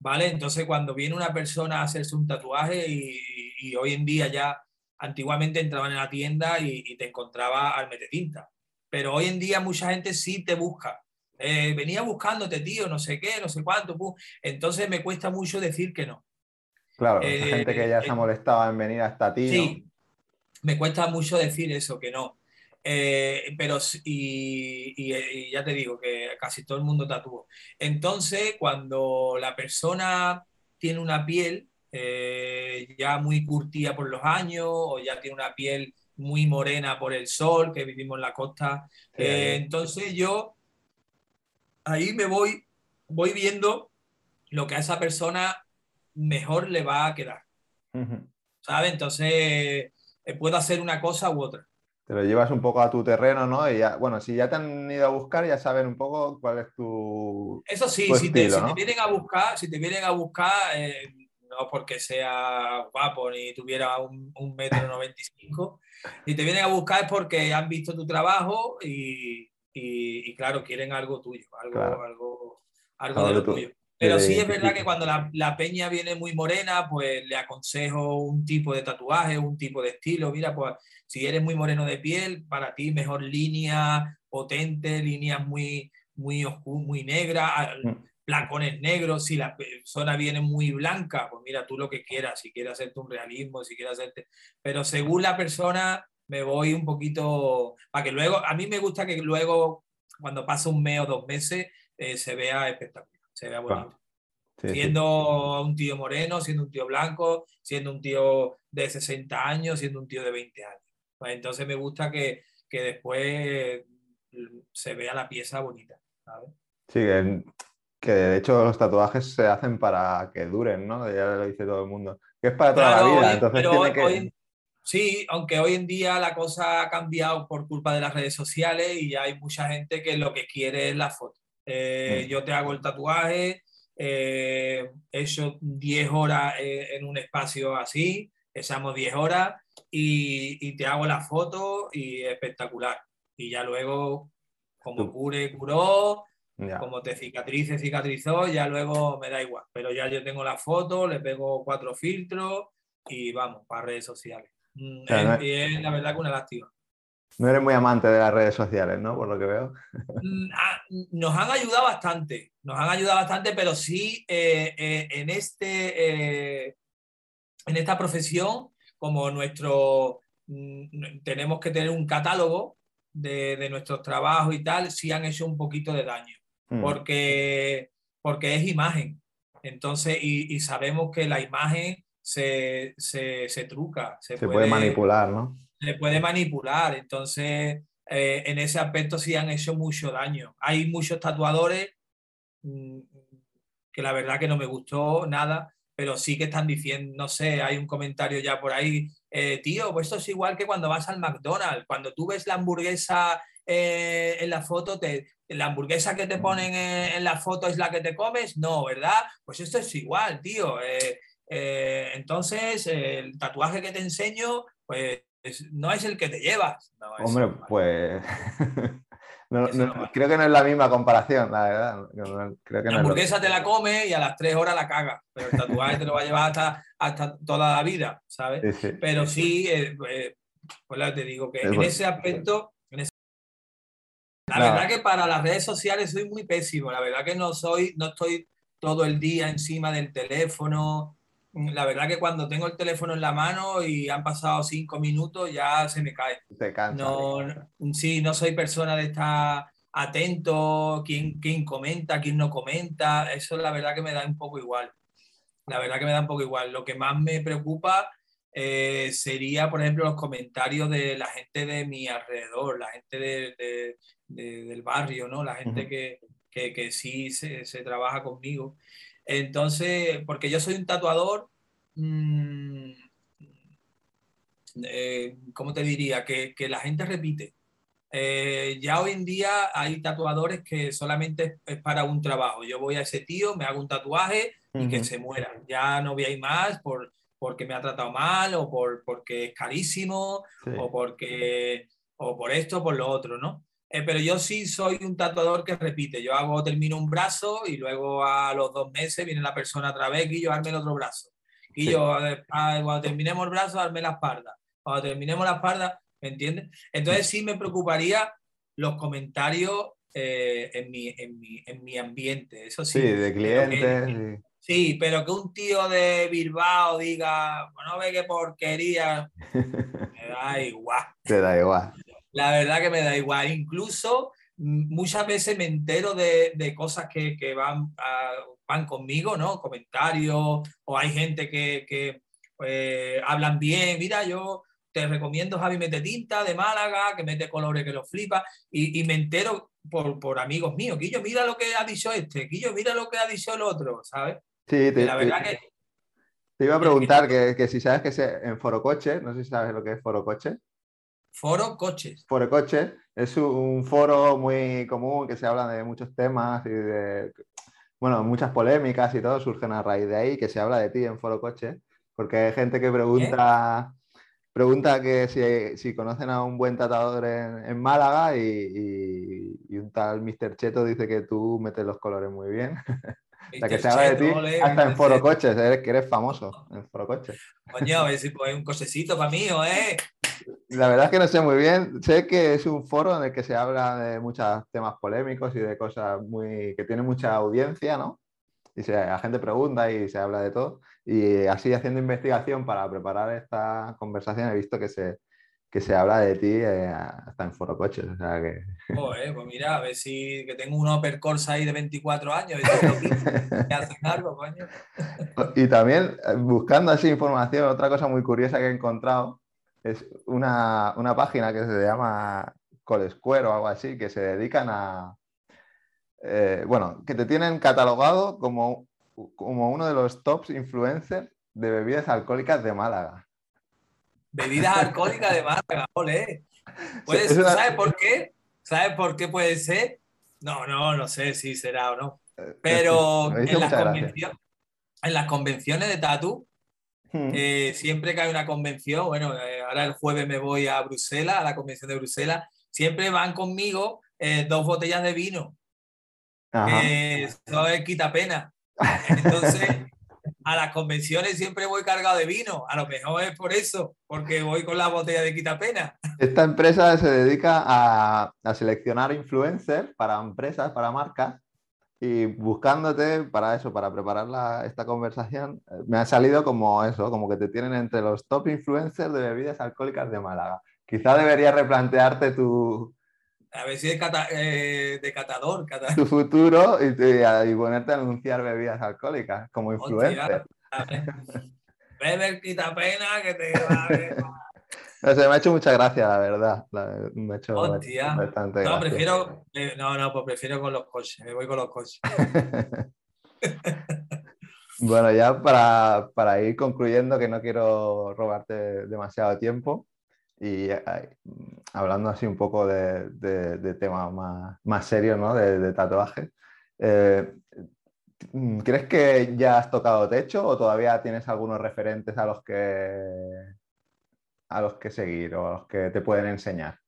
¿Vale? Entonces, cuando viene una persona a hacerse un tatuaje y, y hoy en día ya antiguamente entraban en la tienda y, te encontraba al metetinta. Pero hoy en día mucha gente sí te busca. Eh, venía buscándote, tío, no sé qué, no sé cuánto. Entonces me cuesta mucho decir que no. Claro, eh, gente que ya se ha molestado en venir hasta ti. Sí, me cuesta mucho decir eso, que no. Eh, pero y, y, ya te digo que casi todo el mundo tatúa. Entonces, cuando la persona tiene una piel eh, ya muy curtida por los años o ya tiene una piel muy morena por el sol, que vivimos en la costa. Eh, entonces yo ahí me voy, voy viendo lo que a esa persona mejor le va a quedar. ¿Sabes? Entonces eh, puedo hacer una cosa u otra. Te lo llevas un poco a tu terreno, ¿no? Y ya, bueno, si ya te han ido a buscar, ya saben un poco cuál es tu. Eso sí, si, te, vienen a buscar, si te vienen a buscar, no porque sea guapo ni tuviera un, un metro noventa y cinco, y te vienen a buscar es porque han visto tu trabajo y, y, claro, quieren algo tuyo, algo, algo, algo de lo tuyo. Pero sí es verdad que cuando la, la, peña viene muy morena, pues le aconsejo un tipo de tatuaje, un tipo de estilo. Mira, pues si eres muy moreno de piel, para ti mejor línea potente, líneas muy, muy oscuras, muy negras. Mm flacones negros, si la persona viene muy blanca, pues mira, tú lo que quieras, si quieres hacerte un realismo, si quieres hacerte... Pero según la persona, me voy un poquito... Para que luego, a mí me gusta que luego, cuando pasa un mes o dos meses, eh, se vea espectacular, se vea bonito. siendo un tío moreno, siendo un tío blanco, siendo un tío de 60 años, siendo un tío de 20 años. Pues entonces me gusta que, que después se vea la pieza bonita. ¿sabes? Sí, que de hecho los tatuajes se hacen para que duren, ¿no? Ya lo dice todo el mundo. Que es para toda la vida, entonces tiene que... sí, aunque hoy en día la cosa ha cambiado por culpa de las redes sociales y hay mucha gente que lo que quiere es la foto. Eh, mm. Yo te hago el tatuaje, eh, he hecho 10 horas eh, en un espacio así, echamos 10 horas y, y, te hago la foto y espectacular. Y ya luego, como cure, curó, como te cicatrice, cicatrizó, ya luego me da igual. Pero ya yo tengo la foto, le pego cuatro filtros y vamos, para redes sociales. Mm, y es, la verdad que una lástima. No eres muy amante de las redes sociales, ¿no? Por lo que veo. Mm, ah, nos han ayudado bastante, nos han ayudado bastante, pero sí eh, eh, en, este, eh, en esta profesión, como nuestro, mm, tenemos que tener un catálogo de, de, nuestros trabajos y tal, sí han hecho un poquito de daño. Mm. porque, porque es imagen. Entonces, y, sabemos que la imagen se, se, truca. Se, puede, manipular, ¿no? Se puede manipular. Entonces, eh, en ese aspecto sí han hecho mucho daño. Hay muchos tatuadores mm, que la verdad que no me gustó nada, pero sí que están diciendo, no sé, hay un comentario ya por ahí, eh, tío, pues esto es igual que cuando vas al McDonald's, cuando tú ves la hamburguesa eh, en la foto, te, la hamburguesa que te ponen en, la foto es la que te comes, no, ¿verdad? Pues esto es igual, tío. Eh, eh, entonces, el tatuaje que te enseño, pues no es el que te llevas. Hombre, pues... creo que no es la misma comparación, la verdad. la hamburguesa te la come y a las tres horas la caga, pero el tatuaje te lo va a llevar hasta, hasta toda la vida, ¿sabes? Pero sí, pues te digo que en ese aspecto la verdad que para las redes sociales soy muy pésimo. La verdad que no soy, no estoy todo el día encima del teléfono. La verdad que cuando tengo el teléfono en la mano y han pasado cinco minutos ya se me cae. Te cansa. No, sí, no soy persona de estar atento, quién, quién comenta, quién no comenta. Eso la verdad que me da un poco igual. La verdad que me da un poco igual. Lo que más me preocupa eh, sería, por ejemplo, los comentarios de la gente de mi alrededor, la gente de, del barrio, ¿no? La gente que, que, sí se, se, trabaja conmigo. Entonces, porque yo soy un tatuador, mmm, ¿cómo te diría? Que, que, la gente repite. Eh, ya hoy en día hay tatuadores que solamente es, para un trabajo. Yo voy a ese tío, me hago un tatuaje y que se muera. Ya no voy a ir más por, porque me ha tratado mal o por, porque es carísimo o porque o por esto o por lo otro, ¿no? Eh, pero yo sí soy un tatuador que repite. Yo hago, termino un brazo y luego a los dos meses viene la persona otra vez y yo arme el otro brazo. Y yo, cuando terminemos el brazo, arme la espalda. Cuando terminemos la espalda, ¿me entiendes? Entonces sí me preocuparía los comentarios eh, en, mi, en, mi, en, mi, ambiente. Eso sí. Sí, de clientes. sí. pero que un tío de Bilbao diga, bueno, ve qué porquería, me da igual. Te da igual la verdad que me da igual. Incluso mm, muchas veces me entero de, de cosas que, que van, van conmigo, ¿no? Comentarios, o hay gente que, que pues, hablan bien. Mira, yo te recomiendo Javi Mete Tinta de Málaga, que mete colores que lo flipa, y, y me entero por, por, amigos míos. Quillo, mira lo que ha dicho este, Quillo, mira lo que ha dicho el otro, ¿sabes? Sí, te, la verdad que... Te iba a preguntar que, que si sabes que es en Forocoche, no sé si sabes lo que es Forocoche. Foro Coches. Foro Coches es un foro muy común que se habla de muchos temas y de, bueno, muchas polémicas y todo surgen a raíz de ahí, que se habla de ti en Foro Coches, porque hay gente que pregunta, pregunta que si, si, conocen a un buen tatuador en, Málaga y, y, un tal Mr. Cheto dice que tú metes los colores muy bien. O sea, que se habla de ti hasta en Foro Coches, eres, que eres famoso en Foro Coches. Coño, a ver si un cosecito para mí, ¿eh? La verdad es que no sé muy bien. Sé que es un foro en el que se habla de muchos temas polémicos y de cosas muy que tiene mucha audiencia, ¿no? Y se, la gente pregunta y se habla de todo. Y así haciendo investigación para preparar esta conversación he visto que se, que se habla de ti eh, hasta en Foro Coches. O sea que... pues mira, a ver si que tengo un Opel Corsa ahí de 24 años y hacen algo, coño. Y también, eh, buscando así información, otra cosa muy curiosa que he encontrado es una, una página que se llama Colesquare o algo así, que se dedican a, eh, bueno, que te tienen catalogado como, como uno de los tops influencers de bebidas alcohólicas de Málaga. Bebidas alcohólicas de Málaga, ole. ¿Sabes por qué? ¿Sabes por qué puede ser? No, no, no sé si será o no. Eh, Pero en las, convenciones de tatu, hmm. eh, siempre que hay una convención, bueno, ahora el jueves me voy a Bruselas, a la convención de Bruselas, siempre van conmigo dos botellas de vino eso es quita pena. Entonces, a las convenciones siempre voy cargado de vino. A lo mejor es por eso, porque voy con la botella de quita pena. Esta empresa se dedica a, seleccionar influencers para empresas, para marcas. Y buscándote para eso, para preparar esta conversación, me ha salido como eso, como que te tienen entre los top influencers de bebidas alcohólicas de Málaga. Quizá deberías replantearte tu, a ver si es eh, de catador, Tu futuro y, y, ponerte a anunciar bebidas alcohólicas como influencer. Bebe quita pena que te no sé, me ha hecho mucha gracia, la verdad. Me ha hecho bastante No, prefiero. Eh, no, no, pues prefiero con los coches. Me voy con los coches. bueno, ya para, para ir concluyendo, que no quiero robarte demasiado tiempo. Y hablando así un poco de, de, temas más, más serios, ¿no? De, tatuajes. Eh, ¿Crees que ya has tocado techo o todavía tienes algunos referentes a los que a los que seguir o a los que te pueden enseñar?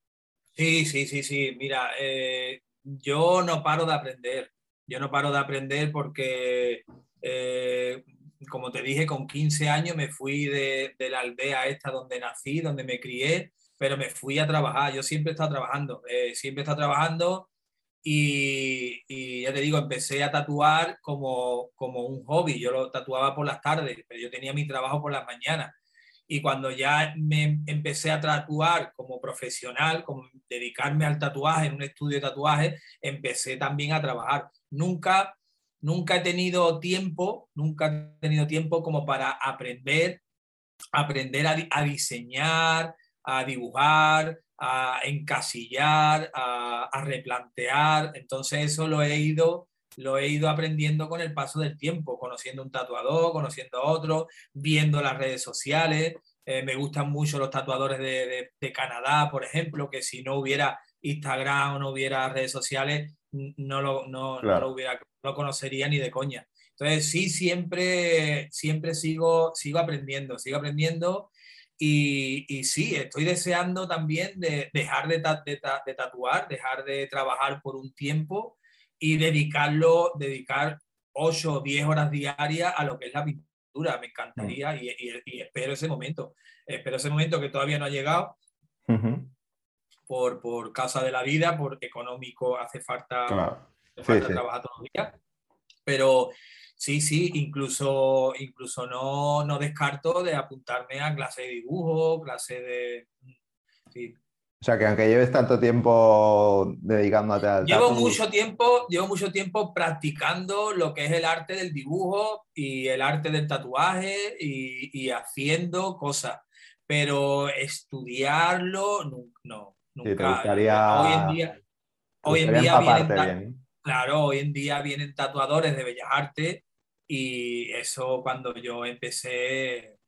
Sí, sí, sí, sí. Mira, eh, yo no paro de aprender. Yo no paro de aprender porque eh, como te dije, con 15 años me fui de, la aldea esta donde nací, donde me crié, pero me fui a trabajar. Yo siempre he estado trabajando, eh, siempre he estado trabajando y, ya te digo, empecé a tatuar como, como un hobby. Yo lo tatuaba por las tardes, pero yo tenía mi trabajo por las mañanas. Y cuando ya me empecé a tatuar como profesional, como dedicarme al tatuaje en un estudio de tatuaje, empecé también a trabajar. Nunca nunca he tenido tiempo, nunca he tenido tiempo como para aprender, aprender a, diseñar, a dibujar, a encasillar, a, replantear. Entonces eso lo he ido lo he ido aprendiendo con el paso del tiempo, conociendo un tatuador, conociendo a otro, viendo las redes sociales. Eh, me gustan mucho los tatuadores de, Canadá, por ejemplo, que si no hubiera Instagram o no hubiera redes sociales, no lo, no, lo hubiera no conocería ni de coña. Entonces, sí, siempre, siempre sigo, sigo aprendiendo, sigo aprendiendo y, y sí, estoy deseando también de dejar de, de, tatuar, dejar de trabajar por un tiempo y dedicarlo, dedicar 8 o 10 horas diarias a lo que es la pintura. Me encantaría y, y, espero ese momento. Espero ese momento que todavía no ha llegado. por, por causa de la vida, por económico, hace falta trabajar todos los días. Pero sí, sí, incluso, incluso no, no descarto de apuntarme a clase de dibujo, clase de... Sí. O sea, que aunque lleves tanto tiempo dedicándote al llevo mucho tiempo Llevo mucho tiempo practicando lo que es el arte del dibujo y el arte del tatuaje y, y haciendo cosas, pero estudiarlo no, no nunca. Hoy en día, hoy en día vienen, Claro, hoy en día vienen tatuadores de Bellas Artes y eso cuando yo empecé,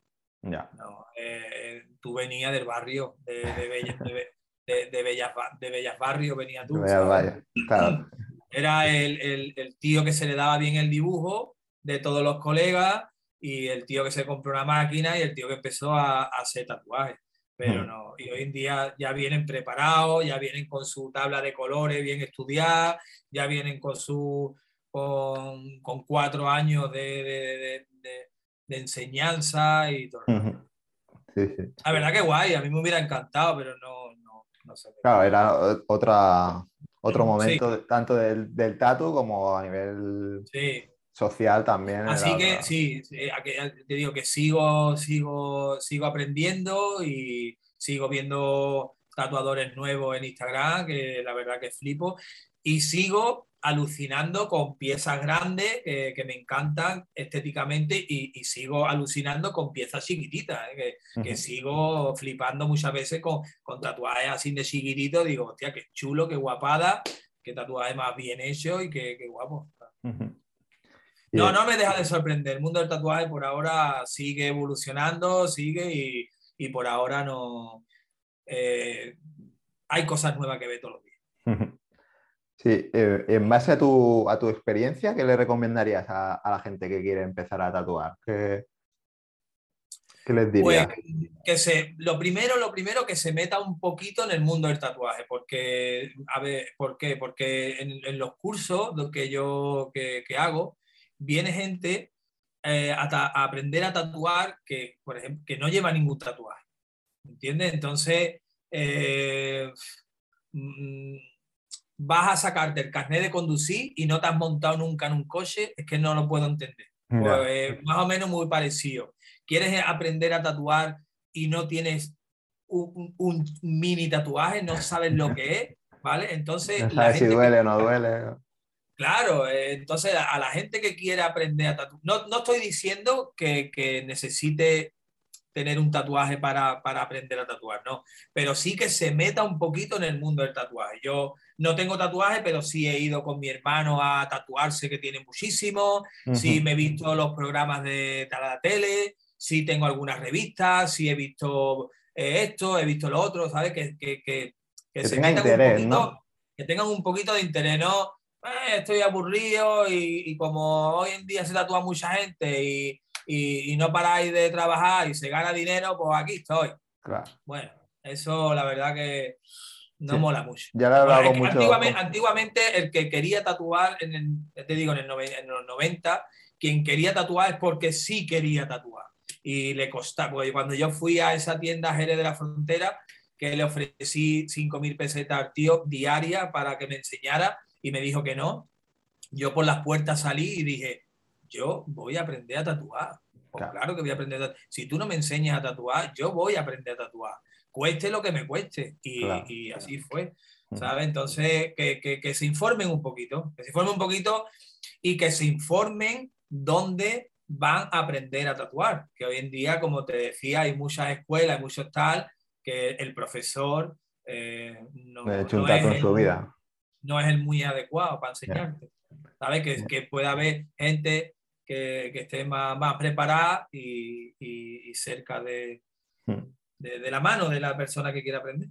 ya. Eh, tú venías del barrio de, de, Bellas, de, Bellas, de Bellas Barrio, venía tú. Era el, el, tío que se le daba bien el dibujo de todos los colegas y el tío que se compró una máquina y el tío que empezó a, a hacer tatuajes pero mm. no. Y hoy en día ya vienen preparados, ya vienen con su tabla de colores bien estudiada, ya vienen con su con, con cuatro años de, de, de, enseñanza y todo. sí, sí. La verdad que guay, a mí me hubiera encantado, pero no, no, no sé. Claro, era otra, otro momento tanto del, del tatu como a nivel... Sí. social también. Así que sí, te digo que sigo, sigo, sigo aprendiendo y sigo viendo tatuadores nuevos en Instagram, que la verdad que flipo, y sigo alucinando con piezas grandes que me encantan estéticamente y, sigo alucinando con piezas chiquititas, ¿eh? que, sigo flipando muchas veces con, con tatuajes así de chiquititos, digo, hostia, qué chulo, qué guapada, qué tatuaje más bien hecho y qué, guapo. No, no me deja de sorprender. El mundo del tatuaje por ahora sigue evolucionando, sigue y, por ahora no... Eh, hay cosas nuevas que ver todos los días. Sí, eh, en base a tu, a tu, experiencia, ¿qué le recomendarías a, la gente que quiere empezar a tatuar? ¿Qué, les dirías? Pues que se, lo primero, lo primero que se meta un poquito en el mundo del tatuaje, porque, a ver, ¿por qué? Porque en, los cursos que yo que, hago, viene gente eh, a, aprender a tatuar que, por ejemplo, que no lleva ningún tatuaje, ¿entiendes? Entonces, eh, mm, vas a sacarte el carnet de conducir y no te has montado nunca en un coche, es que no lo puedo entender. Pues, más o menos muy parecido. ¿Quieres aprender a tatuar y no tienes un, mini tatuaje, no sabes lo que es? ¿Vale? Entonces... No sabes si duele o no duele. Claro, eh, entonces a la gente que quiere aprender a tatuar, no, no estoy diciendo que, que necesite tener un tatuaje para, para, aprender a tatuar, no, pero sí que se meta un poquito en el mundo del tatuaje. Yo no tengo tatuaje, pero sí he ido con mi hermano a tatuarse, que tiene muchísimo, sí me he visto los programas de, la tele, sí tengo algunas revistas, sí he visto eh, esto, he visto lo otro, ¿sabes? Que, que, que, que se metan un poquito, ¿no? que tengan un poquito de interés, ¿no? Eh, estoy aburrido y, y, como hoy en día se tatúa mucha gente y, y, no paráis de trabajar y se gana dinero, pues aquí estoy. Bueno, eso la verdad que no mola mucho. Ya lo mucho. Antiguamente, antiguamente, el que quería tatuar, en te digo, en, el, en los 90, quien quería tatuar es porque sí quería tatuar. Y le costaba, porque cuando yo fui a esa tienda Jerez de la Frontera, que le ofrecí 5.000 pesetas al tío diaria para que me enseñara y me dijo que no, yo por las puertas salí y dije, yo voy a aprender a tatuar. Pues claro. que voy a aprender a tatuar. Si tú no me enseñas a tatuar, yo voy a aprender a tatuar. Cueste lo que me cueste. Y, así fue. ¿Sabes? Entonces, que, se informen un poquito, que se informen un poquito y que se informen dónde van a aprender a tatuar. Que hoy en día, como te decía, hay muchas escuelas, hay muchos tal, que el profesor eh, no, es el, su vida. no es el muy adecuado para enseñarte. ¿Sabes? Que, que puede haber gente que, esté más, más preparada y, cerca hmm. de, de, la mano de la persona que quiera aprender.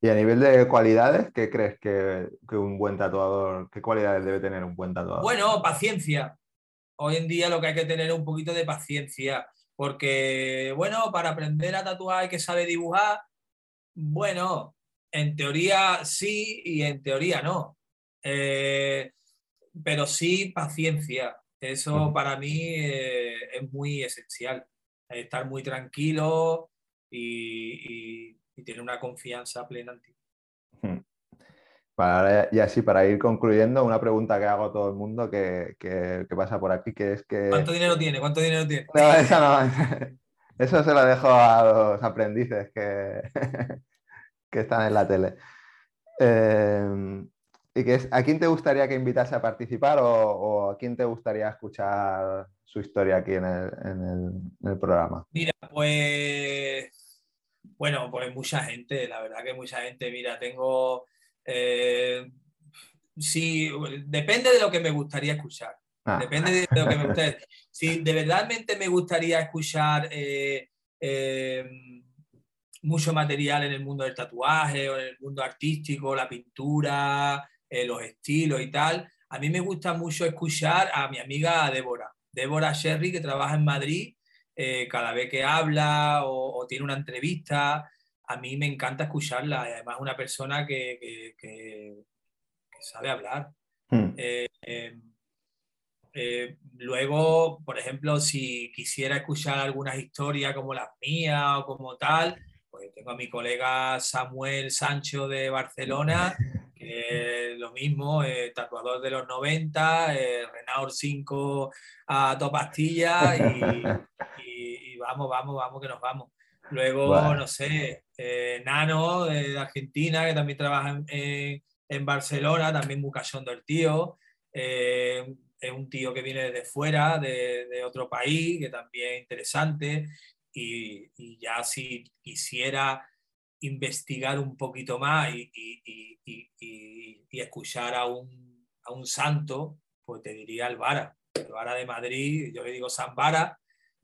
Y a nivel de cualidades, ¿qué crees que, que, un buen tatuador, qué cualidades debe tener un buen tatuador? Bueno, paciencia. Hoy en día lo que hay que tener es un poquito de paciencia, porque, bueno, para aprender a tatuar hay que saber dibujar. Bueno, en teoría sí y en teoría no. Eh, pero sí paciencia. Eso para mí eh, es muy esencial. Estar muy tranquilo y, tener una confianza plena en ti. y así, para ir concluyendo, una pregunta que hago a todo el mundo que, pasa por aquí, que es que... ¿Cuánto dinero tiene? ¿Cuánto dinero tiene? No, eso no. Eso se lo dejo a los aprendices que, que están en la tele. Eh, ¿A quién te gustaría que invitase a participar o, a quién te gustaría escuchar su historia aquí en el, programa? Mira, pues, bueno, pues mucha gente, la verdad que mucha gente. Mira, tengo, eh, sí, depende de lo que me gustaría escuchar. Ah. Depende de lo que me gustaría. Si de verdadmente me gustaría escuchar eh, eh, mucho material en el mundo del tatuaje o en el mundo artístico, la pintura, eh, los estilos y tal. A mí me gusta mucho escuchar a mi amiga Débora, Débora Sherry, que trabaja en Madrid, eh, cada vez que habla o, tiene una entrevista, a mí me encanta escucharla. Además, una persona que, sabe hablar. Hmm. Eh, luego, por ejemplo, si quisiera escuchar algunas historias como las mías o como tal, pues tengo a mi colega Samuel Sancho de Barcelona, Eh, lo mismo, eh, tatuador de los 90, eh, Renault 5 a dos pastillas y, vamos, vamos, vamos, que nos vamos. Luego, no sé, Nano de Argentina, que también trabaja en, en Barcelona, también muy cachondo el tío. es un tío que viene desde fuera, de, de otro país, que también es interesante. Y, y, ya si quisiera investigar un poquito más y, escuchar a un, a un, santo, pues te diría el Vara, el Vara de Madrid, yo le digo San Vara,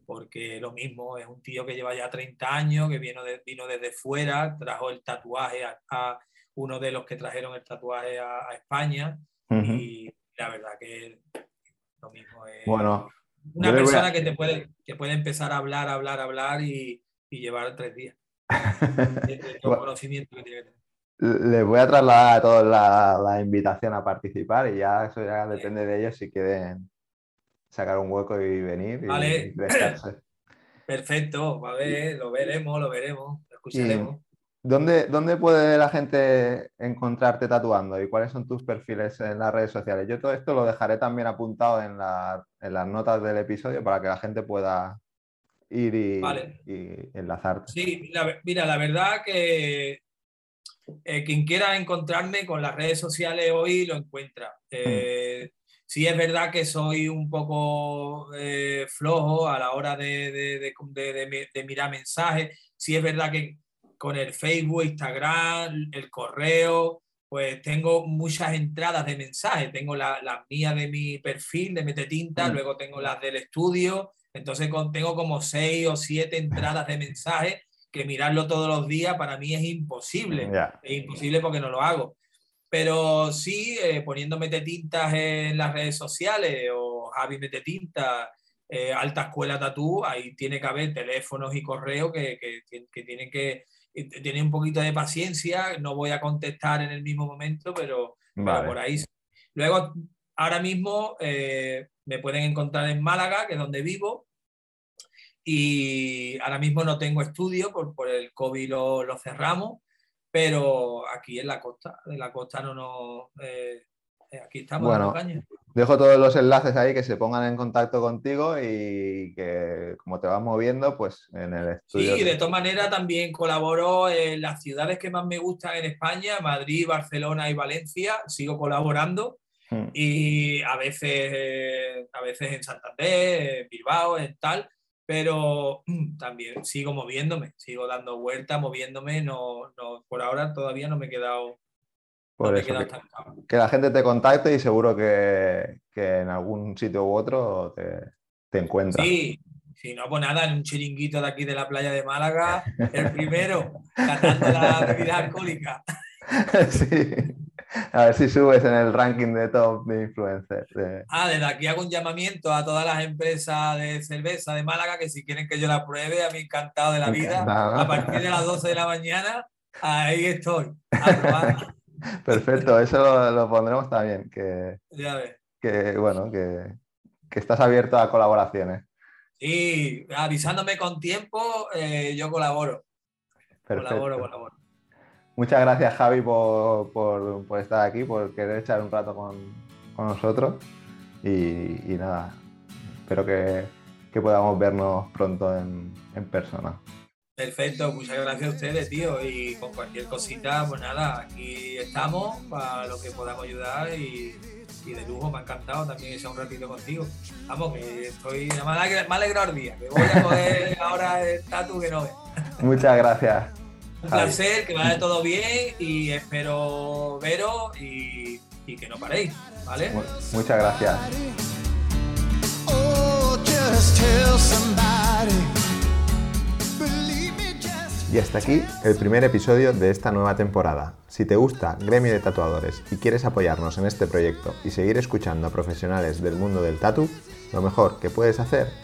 porque lo mismo, es un tío que lleva ya 30 años, que vino, de, vino desde fuera, trajo el tatuaje a, uno de los que trajeron el tatuaje a, España, y la verdad que lo mismo es bueno, una persona que te puede, que puede empezar a hablar, hablar, hablar y, y llevar tres días. Les voy a trasladar a todos la, invitación a participar y ya eso ya depende de ellos si quieren sacar un hueco y venir y Perfecto, a ver, lo veremos, lo veremos, lo escucharemos. ¿Dónde, ¿Dónde, puede la gente encontrarte tatuando y cuáles son tus perfiles en las redes sociales? Yo todo esto lo dejaré también apuntado en, en las notas del episodio para que la gente pueda, ir y, enlazarte. Sí, mira, la verdad que eh, quien quiera encontrarme con las redes sociales hoy lo encuentra. Mm. Eh, sí es verdad que soy un poco eh, flojo a la hora de, de, mirar mensajes. Sí es verdad que con el Facebook, Instagram, el correo, pues tengo muchas entradas de mensajes. Tengo las la mías de mi perfil de Mete Tinta, mm. luego tengo las del estudio entonces tengo como seis o siete entradas de mensajes que mirarlo todos los días para mí es imposible. Es imposible porque no lo hago. Pero sí, eh, poniendo mete tintas en las redes sociales o Javi mete tintas, eh, Alta Escuela Tatú, ahí tiene que haber teléfonos y correos que, que, tienen que tener un poquito de paciencia. No voy a contestar en el mismo momento, pero, por ahí. Luego, ahora mismo eh, me pueden encontrar en Málaga, que es donde vivo. Y ahora mismo no tengo estudio, por, por el COVID lo, lo, cerramos, pero aquí en la costa, en la costa no nos... Eh, eh, aquí estamos bueno, Dejo todos los enlaces ahí que se pongan en contacto contigo y que como te vas moviendo, pues en el estudio. Sí, de todas maneras también colaboro en las ciudades que más me gustan en España, Madrid, Barcelona y Valencia, sigo colaborando Hmm. Y a veces, a veces en Santander, en Bilbao, en tal, pero también sigo moviéndome, sigo dando vueltas, moviéndome, no, no, por ahora todavía no me he quedado, por eso, que, la gente te contacte y seguro que, que en algún sitio u otro te, te encuentra. Sí, si no, pues nada, en un chiringuito de aquí de la playa de Málaga, el primero, cantando la bebida alcohólica. sí. A ver si subes en el ranking de top de influencers. Ah, desde aquí hago un llamamiento a todas las empresas de cerveza de Málaga que si quieren que yo la pruebe, a mí encantado de la vida. A partir de las 12 de la mañana, ahí estoy. Perfecto, eso lo, pondremos también. Que, ya ves. Que bueno, que, que, estás abierto a colaboraciones. Sí, avisándome con tiempo, eh, yo colaboro. Perfecto. Colaboro, colaboro. Muchas gracias Javi por, por, estar aquí, por querer echar un rato con, con nosotros y, nada, espero que, que, podamos vernos pronto en, en, persona. Perfecto, muchas gracias a ustedes, tío, y con cualquier cosita, pues nada, aquí estamos para lo que podamos ayudar y, y de lujo, me ha encantado también echar un ratito contigo. Vamos, que estoy, me alegro el día, que voy a coger ahora el tatu que no ve. Muchas gracias. Un placer, que vaya todo bien y espero veros y, que no paréis, ¿vale? Muchas gracias. Y hasta aquí el primer episodio de esta nueva temporada. Si te gusta Gremio de Tatuadores y quieres apoyarnos en este proyecto y seguir escuchando a profesionales del mundo del tatu, lo mejor que puedes hacer